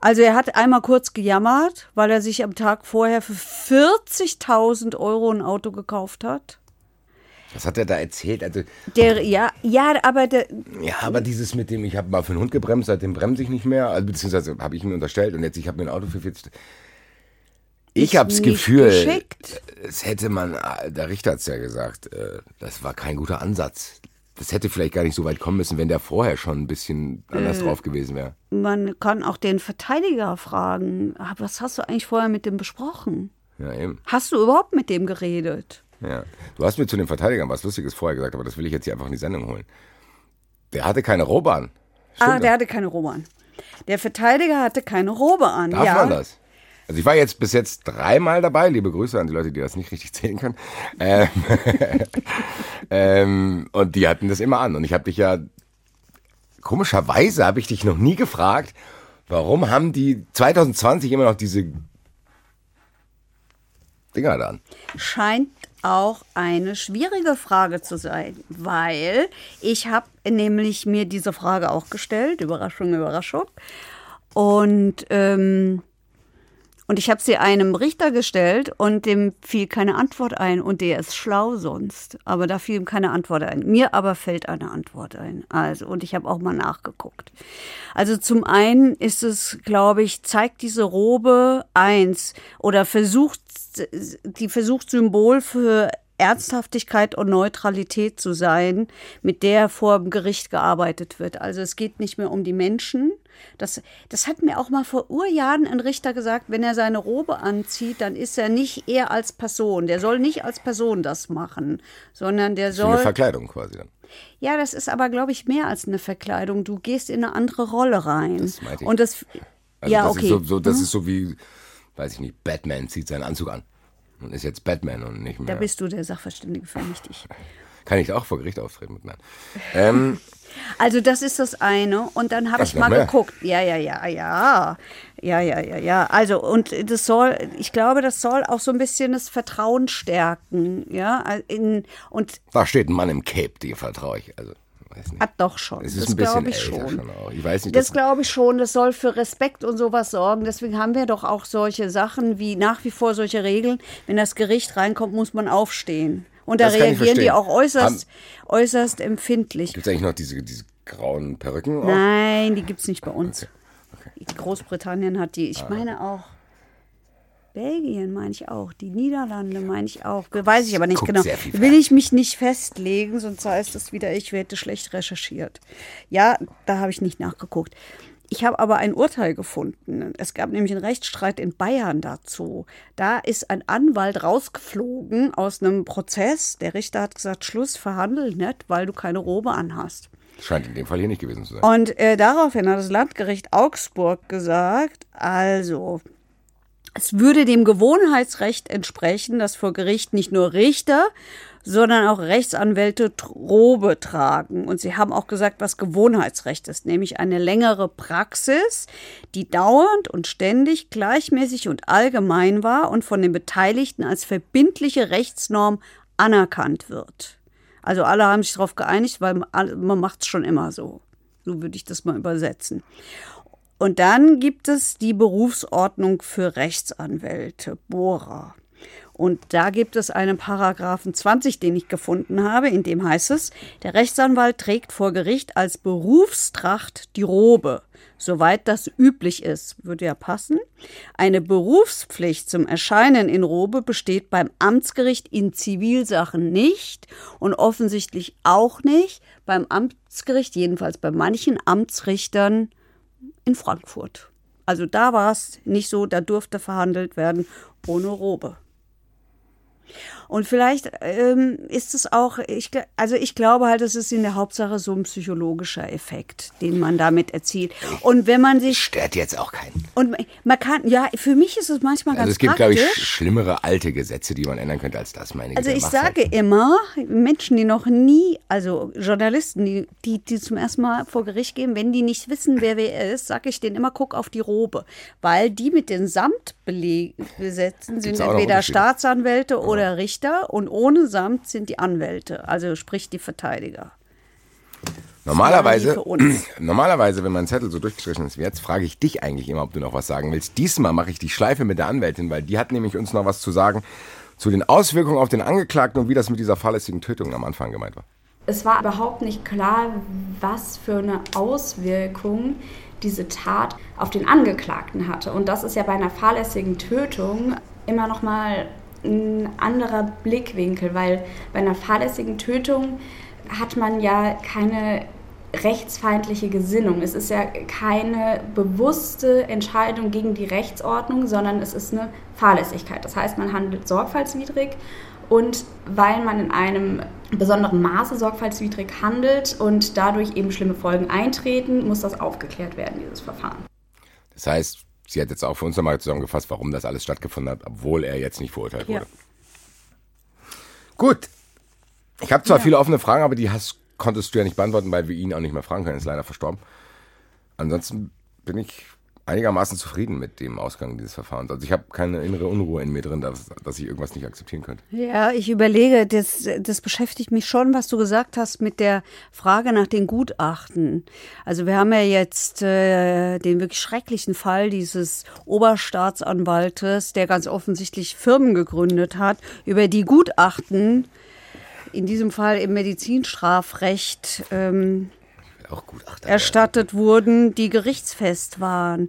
also er hat einmal kurz gejammert, weil er sich am Tag vorher für 40.000 Euro ein Auto gekauft hat. Was hat er da erzählt? Also, Der, ja, ja, aber der, ja, aber dieses mit dem, ich habe mal für einen Hund gebremst, seitdem bremse ich nicht mehr, also, beziehungsweise habe ich ihm unterstellt und jetzt, ich habe mir ein Auto für 40. Ich habe das Gefühl, geschickt. es hätte man, der Richter hat es ja gesagt, äh, das war kein guter Ansatz. Das hätte vielleicht gar nicht so weit kommen müssen, wenn der vorher schon ein bisschen Äh. anders drauf gewesen wäre. Man kann auch den Verteidiger fragen, "Ah, was hast du eigentlich vorher mit dem besprochen? Ja, eben. Hast du überhaupt mit dem geredet? Ja. Du hast mir zu den Verteidigern was Lustiges vorher gesagt, aber das will ich jetzt hier einfach in die Sendung holen. Der hatte keine Robe an. Stimmt ah, das? der hatte keine Robe an. Der Verteidiger hatte keine Robe an. Darf ja. man das? Also ich war jetzt bis jetzt dreimal dabei. Liebe Grüße an die Leute, die das nicht richtig zählen können. Ähm, ähm, und die hatten das immer an. Und ich habe dich ja, komischerweise habe ich dich noch nie gefragt, warum haben die 2020 immer noch diese Dinger da an? scheint auch eine schwierige Frage zu sein, weil ich habe nämlich mir diese Frage auch gestellt, Überraschung, Überraschung. Und, ähm, und ich habe sie einem Richter gestellt und dem fiel keine Antwort ein und der ist schlau sonst. Aber da fiel ihm keine Antwort ein. Mir aber fällt eine Antwort ein. Also, und ich habe auch mal nachgeguckt. Also zum einen ist es, glaube ich, zeigt diese Robe eins oder versucht, die versucht Symbol für Ernsthaftigkeit und Neutralität zu sein, mit der vor dem Gericht gearbeitet wird. Also es geht nicht mehr um die Menschen. Das, das hat mir auch mal vor Urjahren ein Richter gesagt, wenn er seine Robe anzieht, dann ist er nicht er als Person. Der soll nicht als Person das machen, sondern der So eine soll. Verkleidung quasi dann. Ja, das ist aber, glaube ich, mehr als eine Verkleidung. Du gehst in eine andere Rolle rein. Das meinte ich. Und das. Also ja, das okay. Ist so, so, das ist so wie, weiß ich nicht, Batman zieht seinen Anzug an und ist jetzt Batman und nicht mehr. Da bist du der Sachverständige für nicht ich. Kann ich auch vor Gericht auftreten mit Nein. Ähm, Also das ist das eine. Und dann habe ich mal mehr? geguckt. Ja, ja, ja, ja. Ja, ja, ja, ja. Also, und das soll, ich glaube, das soll auch so ein bisschen das Vertrauen stärken. Ja, in, und da steht ein Mann im Cape, dem vertraue ich. Also, weiß nicht. hat doch schon. Es ist das glaube ich schon. schon. Ich weiß nicht, Das glaube ich schon, das soll für Respekt und sowas sorgen. Deswegen haben wir doch auch solche Sachen wie nach wie vor solche Regeln. Wenn das Gericht reinkommt, muss man aufstehen. Und da reagieren die auch äußerst, äußerst empfindlich. Gibt es eigentlich noch diese, diese grauen Perücken? Auch? Nein, die gibt es nicht bei uns. Okay. Großbritannien hat die, Ah. ich meine auch. Belgien meine ich auch, die Niederlande meine ich auch. Weiß ich aber nicht guckt genau. Will ich mich nicht festlegen, sonst heißt es wieder, ich hätte schlecht recherchiert. Ja, da habe ich nicht nachgeguckt. Ich habe aber ein Urteil gefunden. Es gab nämlich einen Rechtsstreit in Bayern dazu. Da ist ein Anwalt rausgeflogen aus einem Prozess. Der Richter hat gesagt, Schluss, verhandel nicht, weil du keine Robe anhast. Scheint in dem Fall hier nicht gewesen zu sein. Und äh, daraufhin hat das Landgericht Augsburg gesagt, also es würde dem Gewohnheitsrecht entsprechen, dass vor Gericht nicht nur Richter, sondern auch Rechtsanwälte Robe tragen. Und sie haben auch gesagt, was Gewohnheitsrecht ist, nämlich eine längere Praxis, die dauernd und ständig gleichmäßig und allgemein war und von den Beteiligten als verbindliche Rechtsnorm anerkannt wird. Also alle haben sich darauf geeinigt, weil man macht es schon immer so. So würde ich das mal übersetzen. Und dann gibt es die Berufsordnung für Rechtsanwälte, Bora. Und da gibt es einen Paragraphen 20, den ich gefunden habe, in dem heißt es, der Rechtsanwalt trägt vor Gericht als Berufstracht die Robe, soweit das üblich ist, würde ja passen. Eine Berufspflicht zum Erscheinen in Robe besteht beim Amtsgericht in Zivilsachen nicht und offensichtlich auch nicht beim Amtsgericht, jedenfalls bei manchen Amtsrichtern in Frankfurt. Also da war es nicht so, da durfte verhandelt werden ohne Robe. Und vielleicht ähm, ist es auch, ich, also ich glaube halt, es ist in der Hauptsache so ein psychologischer Effekt, den man damit erzielt. Und wenn man sich, Stört jetzt auch keinen. und man kann, ja, für mich ist es manchmal Also ganz es gibt, glaube praktisch. ich, schlimmere alte Gesetze, die man ändern könnte als das, meine Also Güte. ich sage halt. immer, Menschen, die noch nie, also Journalisten, die, die, die zum ersten Mal vor Gericht gehen, wenn die nicht wissen, wer wer ist, sage ich denen immer, guck auf die Robe. Weil die mit den Samtbesetzen sind entweder? Staatsanwälte oder Richter und ohne Samt sind die Anwälte, also sprich die Verteidiger. Normalerweise, normalerweise, wenn mein Zettel so durchgestrichen ist wie jetzt, frage ich dich eigentlich immer, ob du noch was sagen willst. Diesmal mache ich die Schleife mit der Anwältin, weil die hat nämlich uns noch was zu sagen zu den Auswirkungen auf den Angeklagten und wie das mit dieser fahrlässigen Tötung am Anfang gemeint war. Es war überhaupt nicht klar, was für eine Auswirkung diese Tat auf den Angeklagten hatte. Und das ist ja bei einer fahrlässigen Tötung immer noch mal ein anderer Blickwinkel, weil bei einer fahrlässigen Tötung hat man ja keine rechtsfeindliche Gesinnung. Es ist ja keine bewusste Entscheidung gegen die Rechtsordnung, sondern es ist eine Fahrlässigkeit. Das heißt, man handelt sorgfaltswidrig und weil man in einem besonderen Maße sorgfaltswidrig handelt und dadurch eben schlimme Folgen eintreten, muss das aufgeklärt werden, dieses Verfahren. Das heißt, sie hat jetzt auch für uns nochmal zusammengefasst, warum das alles stattgefunden hat, obwohl er jetzt nicht verurteilt wurde. Ja. Gut. Ich habe zwar ja. viele offene Fragen, aber die hast, konntest du ja nicht beantworten, weil wir ihn auch nicht mehr fragen können. Er ist leider verstorben. Ansonsten bin ich einigermaßen zufrieden mit dem Ausgang dieses Verfahrens. Also ich habe keine innere Unruhe in mir drin, dass, dass ich irgendwas nicht akzeptieren könnte. Ja, ich überlege, das, das beschäftigt mich schon, was du gesagt hast mit der Frage nach den Gutachten. Also wir haben ja jetzt äh, den wirklich schrecklichen Fall dieses Oberstaatsanwaltes, der ganz offensichtlich Firmen gegründet hat, über die Gutachten, in diesem Fall im Medizinstrafrecht, ähm, erstattet werden. wurden, die gerichtsfest waren.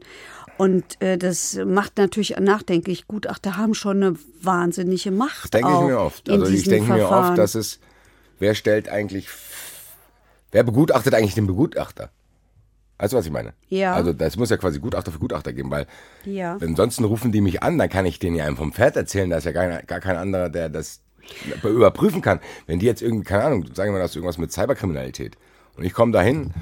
Und äh, das macht natürlich nachdenklich. Gutachter haben schon eine wahnsinnige Macht. Denke ich mir oft. Also ich denke mir oft, dass es, wer stellt eigentlich, wer begutachtet eigentlich den Begutachter? Weißt du, was ich meine? Ja. Also das muss ja quasi Gutachter für Gutachter geben, weil ja. ansonsten rufen die mich an, dann kann ich denen ja einem vom Pferd erzählen, da ist ja gar, gar kein anderer, der das überprüfen kann. Wenn die jetzt irgendwie, keine Ahnung, sagen wir mal, das irgendwas mit Cyberkriminalität und ich komme dahin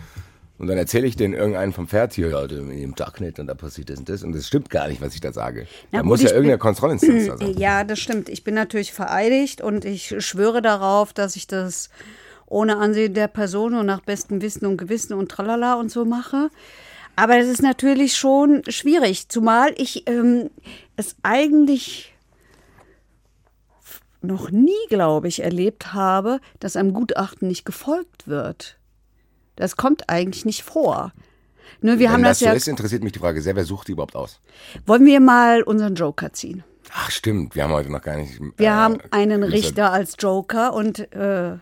und dann erzähle ich denen irgendeinen vom Pferd hier, ja, im Darknet und da passiert das und das. Und das stimmt gar nicht, was ich da sage. Na da gut, muss ja irgendeine Kontrollinstanz da sein. Ja, das stimmt. Ich bin natürlich vereidigt und ich schwöre darauf, dass ich das ohne Ansehen der Person und nach bestem Wissen und Gewissen und tralala und so mache. Aber es ist natürlich schon schwierig, zumal ich ähm, es eigentlich noch nie, glaube ich, erlebt habe, dass einem Gutachten nicht gefolgt wird. Das kommt eigentlich nicht vor. Nur wir Wenn haben das, das so ja ist, interessiert mich die Frage sehr, wer sucht die überhaupt aus? Wollen wir mal unseren Joker ziehen? Ach stimmt, wir haben heute noch gar nicht. Wir äh, haben einen Richter als Joker und äh,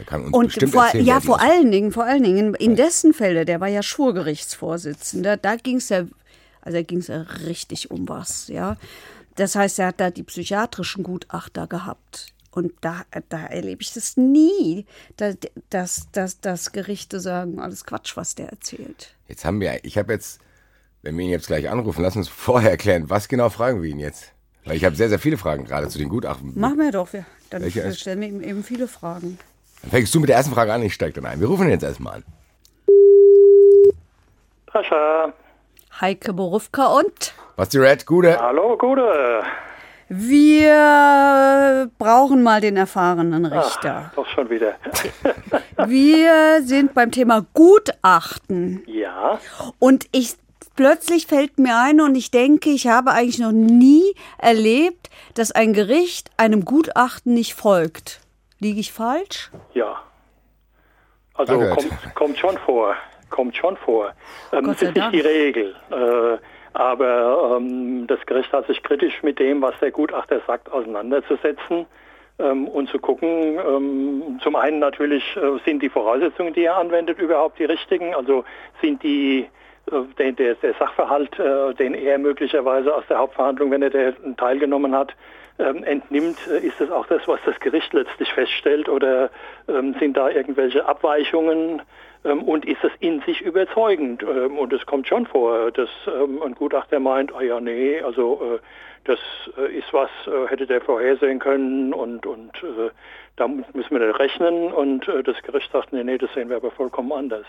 der kann uns und bestimmt vor, erzählen, ja, vor allen Dingen, vor allen Dingen in dessen Fälle, der war ja Schwurgerichtsvorsitzender, da ging es ja, also da ging es ja richtig um was, ja. Das heißt, er hat da die psychiatrischen Gutachter gehabt. Und da, da erlebe ich das nie, dass, dass, dass, dass Gerichte sagen, alles Quatsch, was der erzählt. Jetzt haben wir, ich habe jetzt, wenn wir ihn jetzt gleich anrufen, lass uns vorher erklären, was genau fragen wir ihn jetzt? Weil ich habe sehr, sehr viele Fragen gerade zu den Gutachten. Machen wir doch, wir. Dann Welche stellen wir ihm eben viele Fragen. Dann fängst du mit der ersten Frage an, ich steige dann ein. Wir rufen ihn jetzt erstmal an. Pascha. Heike Borufka und? Was die Red? Gute. Hallo, Gute. Wir brauchen mal den erfahrenen Richter. Ach, doch schon wieder. Wir sind beim Thema Gutachten. Ja. Und ich plötzlich fällt mir ein und ich denke, ich habe eigentlich noch nie erlebt, dass ein Gericht einem Gutachten nicht folgt. Liege ich falsch? Ja. Also kommt, kommt, schon vor. Kommt schon vor. Ähm, das ist nicht die Regel. Äh, aber ähm, das Gericht hat sich kritisch mit dem, was der Gutachter sagt, auseinanderzusetzen ähm, und zu gucken. Ähm, zum einen natürlich äh, sind die Voraussetzungen, die er anwendet, überhaupt die richtigen. Also sind die äh, der, der, Sachverhalt, äh, den er möglicherweise aus der Hauptverhandlung, wenn er der teilgenommen hat, ähm, entnimmt, äh, ist das auch das, was das Gericht letztlich feststellt oder ähm, sind da irgendwelche Abweichungen und ist es in sich überzeugend? Ähm, und es kommt schon vor, dass ähm, ein Gutachter meint, ah ja, nee, also äh, das äh, ist was, äh, hätte der vorhersehen können und, und da müssen wir rechnen. Und das Gericht sagt, nee, nee, das sehen wir aber vollkommen anders.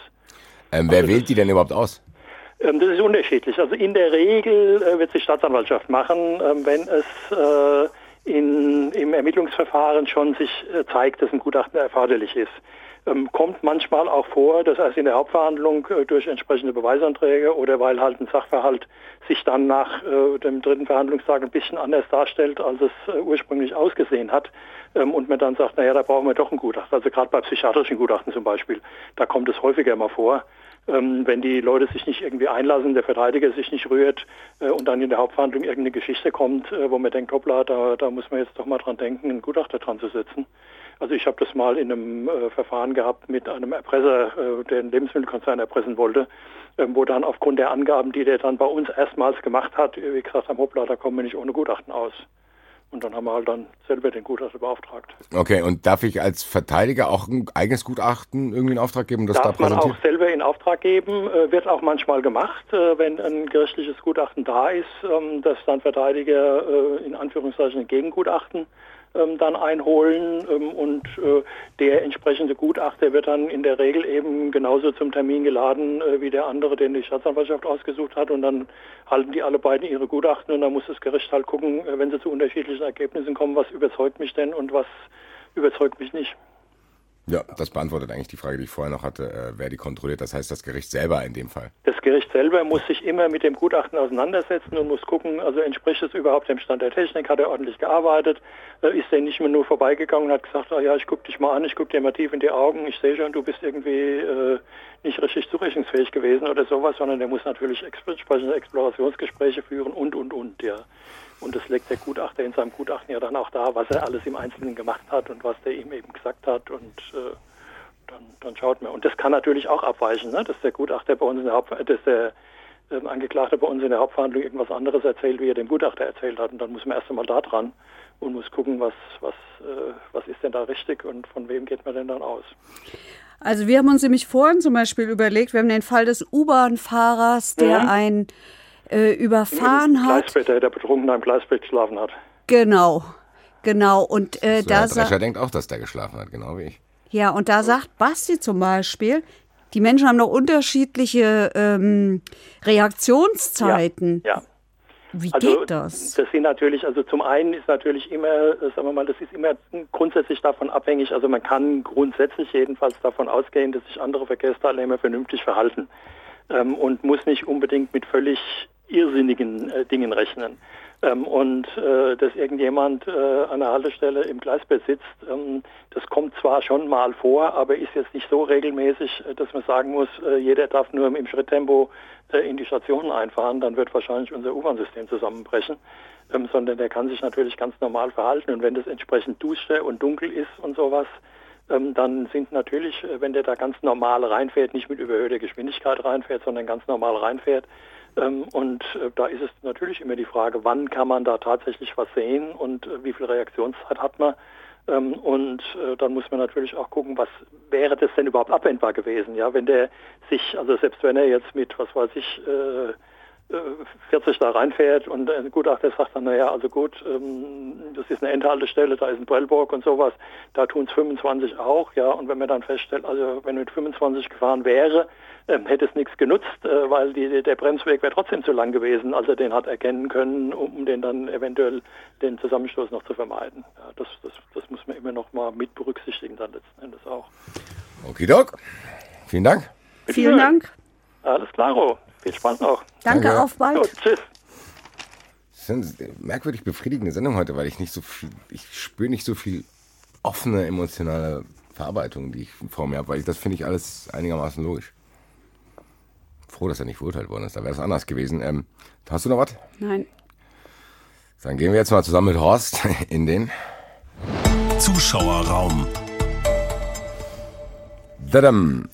Ähm, wer also wählt die denn überhaupt aus? Das ist unterschiedlich. Also in der Regel wird die Staatsanwaltschaft machen, wenn es in, im Ermittlungsverfahren schon sich zeigt, dass ein Gutachten erforderlich ist. Ähm, kommt manchmal auch vor, dass erst in der Hauptverhandlung äh, durch entsprechende Beweisanträge oder weil halt ein Sachverhalt sich dann nach äh, dem dritten Verhandlungstag ein bisschen anders darstellt, als es äh, ursprünglich ausgesehen hat ähm, und man dann sagt, naja, da brauchen wir doch ein Gutachten. Also gerade bei psychiatrischen Gutachten zum Beispiel, da kommt es häufiger mal vor. Ähm, wenn die Leute sich nicht irgendwie einlassen, der Verteidiger sich nicht rührt und dann in der Hauptverhandlung irgendeine Geschichte kommt, wo man denkt, hoppla, da, da muss man jetzt doch mal dran denken, einen Gutachter dran zu setzen Also ich habe das mal in einem äh, Verfahren gehabt mit einem Erpresser, äh, der einen Lebensmittelkonzern erpressen wollte, äh, wo dann aufgrund der Angaben, die der dann bei uns erstmals gemacht hat, wie gesagt haben, hoppla, da kommen wir nicht ohne Gutachten aus. Und dann haben wir halt dann selber den Gutachter beauftragt. Okay, und darf ich als Verteidiger auch ein eigenes Gutachten irgendwie in Auftrag geben? Das darf da man auch selber in Auftrag geben, äh, wird auch manchmal gemacht, äh, wenn ein gerichtliches Gutachten da ist, ähm, dass dann Verteidiger äh, in Anführungszeichen ein Gegengutachten ähm, dann einholen ähm, und äh, der entsprechende Gutachter wird dann in der Regel eben genauso zum Termin geladen äh, wie der andere, den die Staatsanwaltschaft ausgesucht hat und dann halten die alle beiden ihre Gutachten und dann muss das Gericht halt gucken, äh, wenn sie zu unterschiedlichen Ergebnissen kommen, was überzeugt mich denn und was überzeugt mich nicht. Ja, das beantwortet eigentlich die Frage, die ich vorher noch hatte, äh, wer die kontrolliert. Das heißt, das Gericht selber in dem Fall. Das Gericht selber muss sich immer mit dem Gutachten auseinandersetzen und muss gucken, also entspricht es überhaupt dem Stand der Technik, hat er ordentlich gearbeitet, äh, ist er nicht mehr nur vorbeigegangen und hat gesagt, ah ja, ich gucke dich mal an, ich gucke dir mal tief in die Augen, ich sehe schon, du bist irgendwie äh, nicht richtig zurechnungsfähig gewesen oder sowas, sondern der muss natürlich entsprechende Explorationsgespräche führen und, und, und, ja. Und das legt der Gutachter in seinem Gutachten ja dann auch da, was er alles im Einzelnen gemacht hat und was der ihm eben gesagt hat. Und äh, dann, dann, schaut man. Und das kann natürlich auch abweichen, ne? dass der Gutachter bei uns in der Haupt dass der ähm, Angeklagte bei uns in der Hauptverhandlung irgendwas anderes erzählt, wie er dem Gutachter erzählt hat. Und dann muss man erst einmal da dran und muss gucken, was, was, äh, was ist denn da richtig und von wem geht man denn dann aus. Also wir haben uns nämlich vorhin zum Beispiel überlegt, wir haben den Fall des U-Bahn-Fahrers, der mhm. ein äh, überfahren Im hat. Gleisbett, der, der betrunken am Gleisbett geschlafen hat. Genau, genau. Und äh, so, da der Drescher denkt auch, dass der geschlafen hat, genau wie ich. Ja, und da sagt Basti zum Beispiel, die Menschen haben noch unterschiedliche ähm, Reaktionszeiten. Ja, ja. Wie also, geht das? Das sind natürlich, also zum einen ist natürlich immer, äh, sagen wir mal, das ist immer grundsätzlich davon abhängig, also man kann grundsätzlich jedenfalls davon ausgehen, dass sich andere Verkehrsteilnehmer vernünftig verhalten ähm, und muss nicht unbedingt mit völlig irrsinnigen äh, Dingen rechnen. Ähm, und äh, dass irgendjemand äh, an der Haltestelle im Gleisbett sitzt, ähm, das kommt zwar schon mal vor, aber ist jetzt nicht so regelmäßig, äh, dass man sagen muss, äh, jeder darf nur im Schritttempo äh, in die Stationen einfahren, dann wird wahrscheinlich unser U-Bahn-System zusammenbrechen, ähm, sondern der kann sich natürlich ganz normal verhalten. Und wenn das entsprechend duster und dunkel ist und sowas, ähm, dann sind natürlich, wenn der da ganz normal reinfährt, nicht mit überhöhter Geschwindigkeit reinfährt, sondern ganz normal reinfährt, und äh, da ist es natürlich immer die Frage, wann kann man da tatsächlich was sehen und äh, wie viel Reaktionszeit hat man. Ähm, und äh, dann muss man natürlich auch gucken, was wäre das denn überhaupt abwendbar gewesen, ja, wenn der sich, also selbst wenn er jetzt mit, was weiß ich, 40 da reinfährt und ein Gutachter sagt dann, naja, also gut, ähm, das ist eine Endhaltestelle, da ist ein Prellburg und sowas, da tun es 25 auch, ja, und wenn man dann feststellt, also wenn mit 25 gefahren wäre, ähm, hätte es nichts genutzt, äh, weil die, der Bremsweg wäre trotzdem zu lang gewesen, als er den hat erkennen können, um den dann eventuell den Zusammenstoß noch zu vermeiden. Ja, das, das, das muss man immer noch mal mit berücksichtigen dann letzten Endes auch. Okidok. Vielen Dank. Bitte Vielen schön. Dank. Alles klaro. Viel Spaß noch. Danke, Danke. auf bald. Gut, tschüss. Das ist eine merkwürdig befriedigende Sendung heute, weil ich nicht so viel, ich spüre nicht so viel offene emotionale Verarbeitung, die ich vor mir habe, weil ich, das finde ich alles einigermaßen logisch froh, dass er nicht verurteilt worden ist. Da wäre es anders gewesen. Ähm, hast du noch was? Nein. Dann gehen wir jetzt mal zusammen mit Horst in den Zuschauerraum.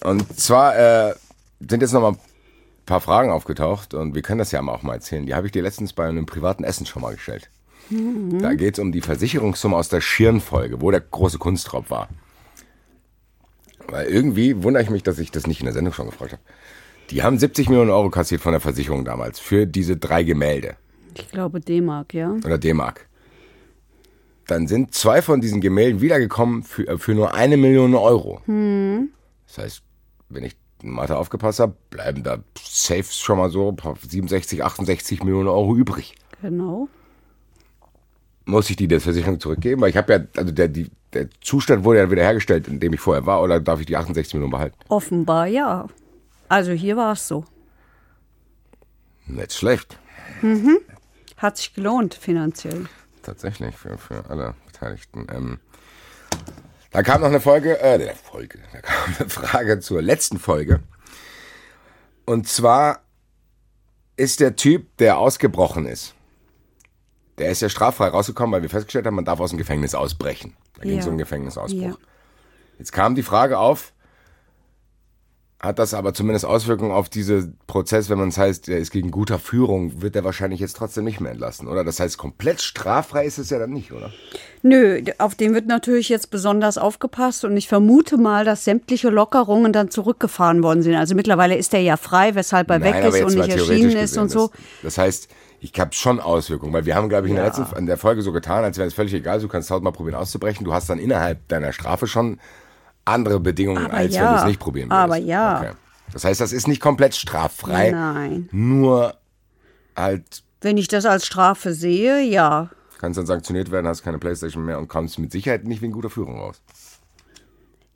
Und zwar äh, sind jetzt noch mal ein paar Fragen aufgetaucht und wir können das ja auch mal erzählen. Die habe ich dir letztens bei einem privaten Essen schon mal gestellt. Mhm. Da geht es um die Versicherungssumme aus der Schirnfolge, wo der große Kunstraub war. Weil irgendwie wundere ich mich, dass ich das nicht in der Sendung schon gefragt habe. Die haben 70 Millionen Euro kassiert von der Versicherung damals für diese drei Gemälde. Ich glaube D-Mark, ja. Oder D-Mark. Dann sind zwei von diesen Gemälden wiedergekommen für, äh, für nur eine Million Euro. Hm. Das heißt, wenn ich Mathe aufgepasst habe, bleiben da safe schon mal so 67, 68 Millionen Euro übrig. Genau. Muss ich die der Versicherung zurückgeben? Weil ich habe ja, also der, die, der Zustand wurde ja wieder hergestellt, in dem ich vorher war, oder darf ich die 68 Millionen behalten? Offenbar ja. Also hier war es so. Nicht schlecht. Mhm. Hat sich gelohnt finanziell. Tatsächlich, für, für alle Beteiligten. Ähm, da kam noch eine Folge, äh, Folge, da kam eine Frage zur letzten Folge. Und zwar ist der Typ, der ausgebrochen ist, der ist ja straffrei rausgekommen, weil wir festgestellt haben, man darf aus dem Gefängnis ausbrechen. Da ging es Ja. um Gefängnisausbruch. Ja. Jetzt kam die Frage auf, hat das aber zumindest Auswirkungen auf diesen Prozess, wenn man es heißt, er ist gegen guter Führung, wird er wahrscheinlich jetzt trotzdem nicht mehr entlassen, oder? Das heißt, komplett straffrei ist es ja dann nicht, oder? Nö, auf den wird natürlich jetzt besonders aufgepasst und ich vermute mal, dass sämtliche Lockerungen dann zurückgefahren worden sind. Also mittlerweile ist er ja frei, weshalb er weg Nein, aber ist und nicht erschienen ist gesehen, und so. Das, das heißt, ich habe schon Auswirkungen, weil wir haben, glaube ich, in der Ja. letzten in der Folge so getan, als wäre es völlig egal, du kannst tausendmal probieren auszubrechen. Du hast dann innerhalb deiner Strafe schon andere Bedingungen, Aber als wenn ja. du es nicht probieren würdest. Aber ja. Okay. Das heißt, das ist nicht komplett straffrei. Nein. Nur halt Wenn ich das als Strafe sehe, ja. kannst dann sanktioniert werden, hast keine Playstation mehr und kommst mit Sicherheit nicht wegen guter Führung raus.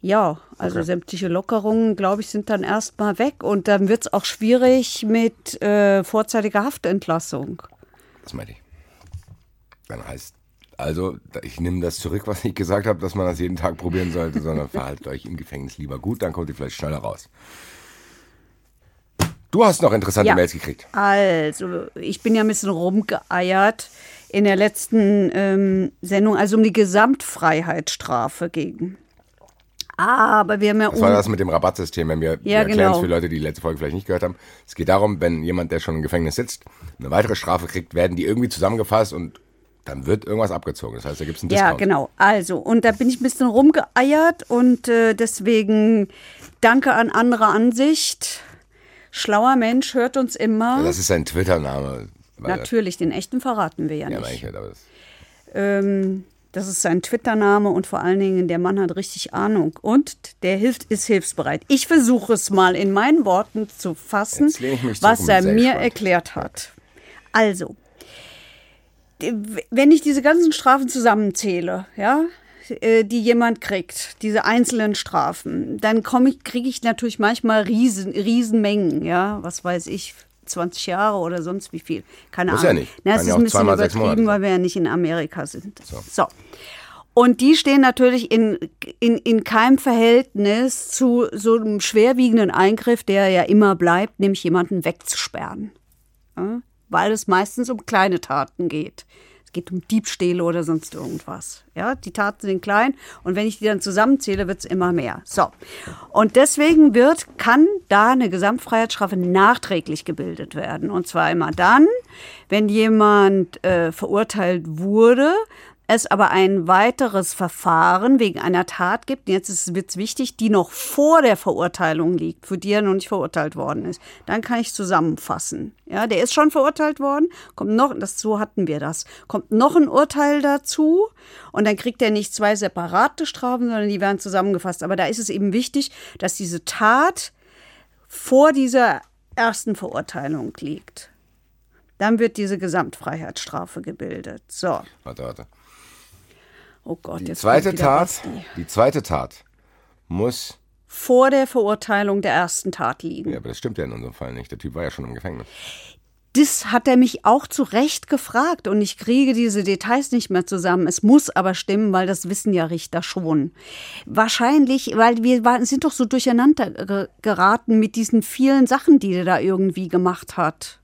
Ja, also sämtliche Lockerungen, glaube ich, sind dann erstmal weg und dann wird es auch schwierig mit äh, vorzeitiger Haftentlassung. Das meine ich. Dann heißt, also, ich nehme das zurück, was ich gesagt habe, dass man das jeden Tag probieren sollte, sondern verhaltet euch im Gefängnis lieber gut, dann kommt ihr vielleicht schneller raus. Du hast noch interessante Ja. Mails gekriegt. Also, ich bin ja ein bisschen rumgeeiert in der letzten ähm, Sendung, also um die Gesamtfreiheitsstrafe gegen. Aber wir haben ja Das war das mit dem Rabattsystem, wenn wir, wir Ja, erklären es genau. für Leute, die die letzte Folge vielleicht nicht gehört haben. Es geht darum, wenn jemand, der schon im Gefängnis sitzt, eine weitere Strafe kriegt, werden die irgendwie zusammengefasst und dann wird irgendwas abgezogen. Das heißt, da gibt es einen Ja, Discount. genau. Also, und da bin ich ein bisschen rumgeeiert und äh, deswegen danke an andere Ansicht. Schlauer Mensch hört uns immer. Ja, das ist sein Twitter-Name. Natürlich, den echten verraten wir ja Ja, nicht. ich halt, aber das, Ähm, das ist sein Twitter-Name und vor allen Dingen, der Mann hat richtig Ahnung. Und der hilft, ist hilfsbereit. Ich versuche es mal in meinen Worten zu fassen, was er mir gespannt. erklärt hat. Also, wenn ich diese ganzen Strafen zusammenzähle, ja, äh, die jemand kriegt, diese einzelnen Strafen, dann komme ich, kriege ich natürlich manchmal riesen, Riesenmengen, ja, was weiß ich, 20 Jahre oder sonst wie viel. Keine Muss ja Ahnung. nicht. Na, Kann es ja ist auch ein bisschen übertrieben, weil wir ja nicht in Amerika sind. So. Und die stehen natürlich in, in, in keinem Verhältnis zu so einem schwerwiegenden Eingriff, der ja immer bleibt, nämlich jemanden wegzusperren. Ja? Weil es meistens um kleine Taten geht. Es geht um Diebstähle oder sonst irgendwas. Ja, die Taten sind klein und wenn ich die dann zusammenzähle, wird es immer mehr. So. Und deswegen wird, kann da eine Gesamtfreiheitsstrafe nachträglich gebildet werden. Und zwar immer dann, wenn jemand äh, verurteilt wurde, es aber ein weiteres Verfahren wegen einer Tat gibt, jetzt wird es wichtig, die noch vor der Verurteilung liegt, für die er noch nicht verurteilt worden ist. Dann kann ich zusammenfassen. Ja, der ist schon verurteilt worden, kommt noch, das, so hatten wir das, kommt noch ein Urteil dazu und dann kriegt er nicht zwei separate Strafen, sondern die werden zusammengefasst. Aber da ist es eben wichtig, dass diese Tat vor dieser ersten Verurteilung liegt. Dann wird diese Gesamtfreiheitsstrafe gebildet. So. warte, warte. Oh Gott, Die jetzt zweite Tat, Basti. die zweite Tat muss, Vor der Verurteilung der ersten Tat liegen. ja, aber das stimmt ja in unserem Fall nicht. Der Typ war ja schon im Gefängnis. Das hat er mich auch zu Recht gefragt und ich kriege diese Details nicht mehr zusammen. Es muss aber stimmen, weil das wissen ja Richter schon. Wahrscheinlich, weil wir sind doch so durcheinander ge- geraten mit diesen vielen Sachen, die er da irgendwie gemacht hat.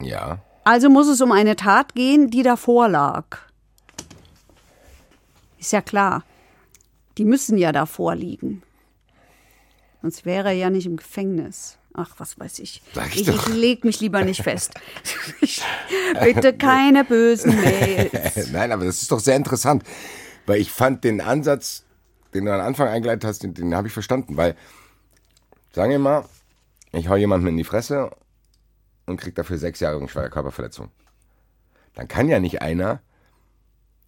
Ja. Also muss es um eine Tat gehen, die davor lag. Ist ja klar. Die müssen ja davor liegen. Sonst wäre er ja nicht im Gefängnis. Ach, was weiß ich. Sag ich ich ich leg mich lieber nicht fest. Bitte keine bösen Mails. Nein, aber das ist doch sehr interessant, weil ich fand den Ansatz, den du am Anfang eingeleitet hast, den, den habe ich verstanden, weil, sagen wir mal, ich hau jemanden in die Fresse und krieg dafür sechs Jahre schwere Körperverletzung. Dann kann ja nicht einer,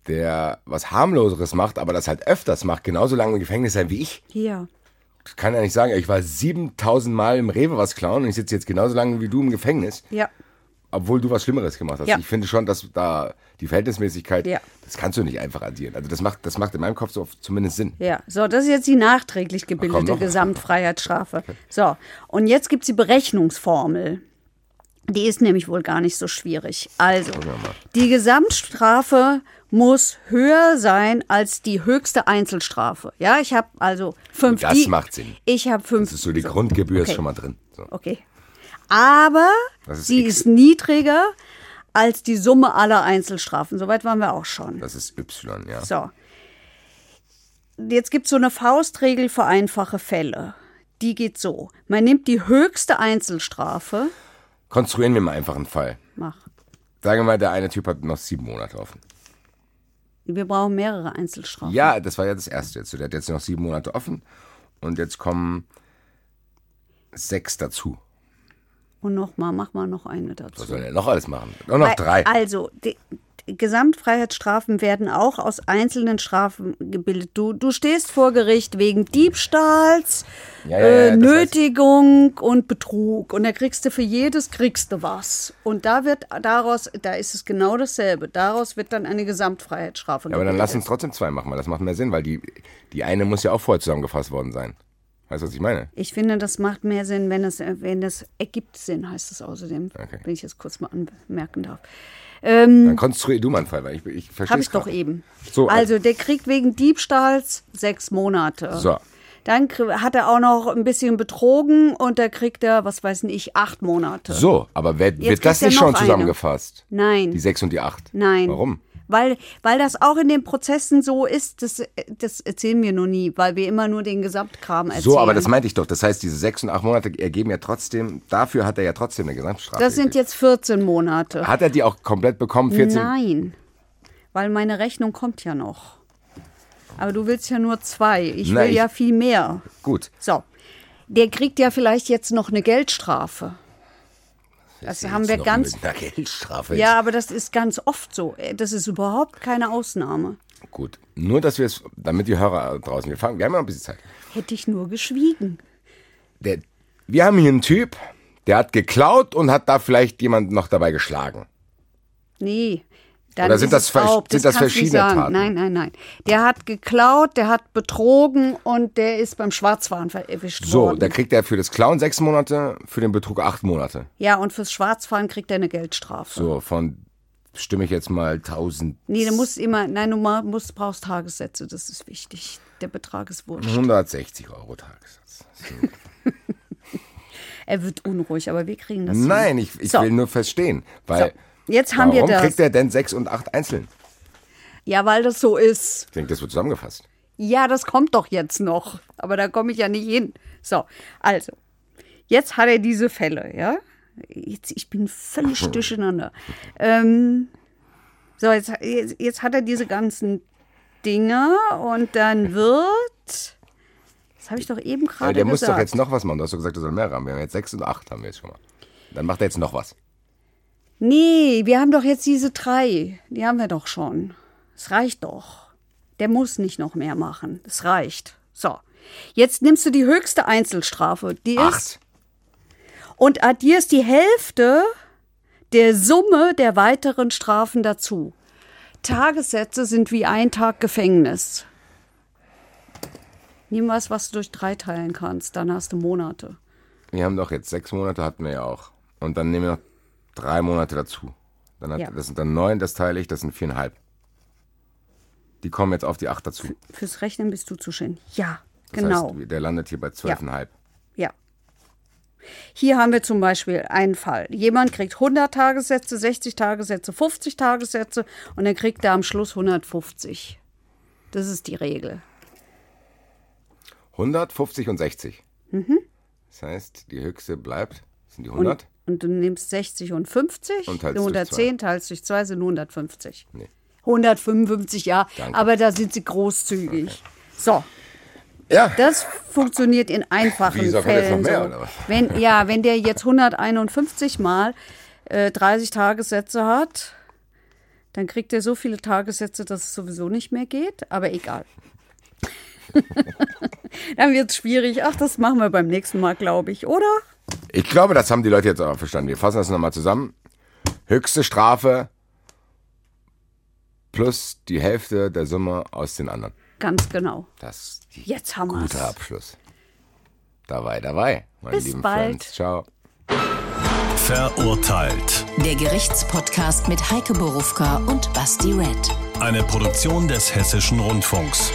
der was harmloseres macht, aber das halt öfters macht, genauso lange im Gefängnis sein wie ich. Hier. Ich kann ja nicht sagen, ich war 7000 Mal im Rewe was klauen und ich sitze jetzt genauso lange wie du im Gefängnis Ja. obwohl du was Schlimmeres gemacht hast. Ja. Ich finde schon, dass da die Verhältnismäßigkeit, Ja. das kannst du nicht einfach addieren. Also das macht, das macht in meinem Kopf so zumindest Sinn. Ja, so, das ist jetzt die nachträglich gebildete. Gesamtfreiheitsstrafe. So, und jetzt gibt es die Berechnungsformel. Die ist nämlich wohl gar nicht so schwierig. Also, die Gesamtstrafe muss höher sein als die höchste Einzelstrafe. Ja, ich habe also fünf. Das die, macht Sinn. Ich habe fünf. Das ist so, die Grundgebühr okay. ist schon mal drin. So. Okay. Aber ist sie X. ist niedriger als die Summe aller Einzelstrafen. Soweit waren wir auch schon. Das ist Y, ja. So. Jetzt gibt es so eine Faustregel für einfache Fälle. Die geht so. Man nimmt die höchste Einzelstrafe. Konstruieren wir mal einfach einen Fall. Mach. Sagen wir mal, der eine Typ hat noch sieben Monate offen. Wir brauchen mehrere Einzelstrafen. Ja, das war ja das erste jetzt. Der hat jetzt noch sieben Monate offen und jetzt kommen sechs dazu. Und nochmal, mach mal noch eine dazu. Was soll er noch alles machen? Nur noch drei. Also, die Gesamtfreiheitsstrafen werden auch aus einzelnen Strafen gebildet. Du, du stehst vor Gericht wegen Diebstahls, ja, ja, ja, äh, Nötigung und Betrug. Und da kriegst du für jedes kriegst du was. Und da wird daraus, da ist es genau dasselbe. Daraus wird dann eine Gesamtfreiheitsstrafe. Ja, aber dann lass uns trotzdem zwei machen, weil das macht mehr Sinn, weil die, die eine muss ja auch vorher zusammengefasst worden sein. Weißt du, was ich meine? Ich finde, das macht mehr Sinn, wenn es, wenn das ergibt Sinn, heißt es außerdem. Okay. Wenn ich das kurz mal anmerken darf. Ähm, Dann konstruier du mal einen Fall, weil ich, ich verstehe Habe ich doch eben. So, also, der kriegt wegen Diebstahls sechs Monate. So. Dann hat er auch noch ein bisschen betrogen und da kriegt er, was weiß ich, acht Monate. So, aber wird, wird das nicht schon zusammengefasst? Eine. Nein. Die sechs und die acht? Nein. Warum? Weil, weil das auch in den Prozessen so ist, das, das erzählen wir nur nie, weil wir immer nur den Gesamtkram erzählen. So, aber das meinte ich doch. Das heißt, diese sechs und acht Monate ergeben ja trotzdem, dafür hat er ja trotzdem eine Gesamtstrafe. Das sind jetzt 14 Monate. Hat er die auch komplett bekommen? 14? Nein, weil meine Rechnung kommt ja noch. Aber du willst ja nur zwei. Ich Na, will ich, ja viel mehr. Gut. So. Der kriegt ja vielleicht jetzt noch eine Geldstrafe. Das haben wir ganz. Mit einer Geldstrafe. Ja, aber das ist ganz oft so. Das ist überhaupt keine Ausnahme. Gut. Nur, dass wir es, damit die Hörer draußen, wir fangen, wir haben ja noch ein bisschen Zeit. Hätte ich nur geschwiegen. Der, wir haben hier einen Typ, der hat geklaut und hat da vielleicht jemand noch dabei geschlagen. Nee, dann Oder sind das, sind das, das verschiedene Taten? Nein, nein, nein. Der hat geklaut, der hat betrogen und der ist beim Schwarzfahren erwischt so, worden. So, da kriegt er für das Klauen sechs Monate, für den Betrug acht Monate. Ja, und fürs Schwarzfahren kriegt er eine Geldstrafe. So, von stimme ich jetzt mal 1000. Nee, du musst immer, nein, du musst, brauchst Tagessätze, das ist wichtig. Der Betrag ist wurscht. 160 Euro Tagessatz. er wird unruhig, aber wir kriegen das Nein, hin. ich, ich so. will nur verstehen, weil. So. Jetzt haben Warum wir das. kriegt er denn sechs und acht einzeln? Ja, weil das so ist. Ich denke, das wird zusammengefasst. Ja, das kommt doch jetzt noch. Aber da komme ich ja nicht hin. So, also. Jetzt hat er diese Fälle, ja? Jetzt, ich bin völlig durcheinander. Ähm, so, jetzt, jetzt, jetzt hat er diese ganzen Dinge und dann wird. Das habe ich doch eben gerade gesagt. Der muss doch jetzt noch was machen. Du hast doch gesagt, er soll mehr haben. Wir haben jetzt sechs und acht, haben wir jetzt schon mal. Dann macht er jetzt noch was. Nee, wir haben doch jetzt diese drei. Die haben wir doch schon. Es reicht doch. Der muss nicht noch mehr machen. Es reicht. So. Jetzt nimmst du die höchste Einzelstrafe. Die Acht. ist. Und addierst die Hälfte der Summe der weiteren Strafen dazu. Tagessätze sind wie ein Tag Gefängnis. Nimm was, was du durch drei teilen kannst. Dann hast du Monate. Wir haben doch jetzt sechs Monate, hatten wir ja auch. Und dann nehmen wir noch drei Monate dazu. Dann hat, ja. Das sind dann neun, das teile ich, das sind viereinhalb. Die kommen jetzt auf die acht dazu. Fürs Rechnen bist du zuständig. Ja, das genau. Heißt, der landet hier bei zwölfeinhalb. Ja. ja. Hier haben wir zum Beispiel einen Fall. Jemand kriegt 100 Tagessätze, 60 Tagessätze, 50 Tagessätze und dann kriegt er am Schluss 150. Das ist die Regel. 100, 50 und 60. Mhm. Das heißt, die höchste bleibt, sind die 100? Und du nimmst 60 und 50, und teilst 110 teilst durch 2 sind 150. Nee. 155, ja, Danke. aber da sind sie großzügig. Okay. So. Ja. Das funktioniert in einfachen Wieso Fällen. Jetzt noch mehr, so. oder was? Wenn, ja, wenn der jetzt 151 mal äh, 30 Tagessätze hat, dann kriegt er so viele Tagessätze, dass es sowieso nicht mehr geht, aber egal. dann wird es schwierig. Ach, das machen wir beim nächsten Mal, glaube ich, oder? Ich glaube, das haben die Leute jetzt auch verstanden. Wir fassen das nochmal zusammen. Höchste Strafe plus die Hälfte der Summe aus den anderen. Ganz genau. Das ist jetzt haben guter wir's. Abschluss. Dabei, dabei, meine Bis lieben bald. Friends. Ciao. Verurteilt. Der Gerichtspodcast mit Heike Borufka und Basti Red. Eine Produktion des Hessischen Rundfunks.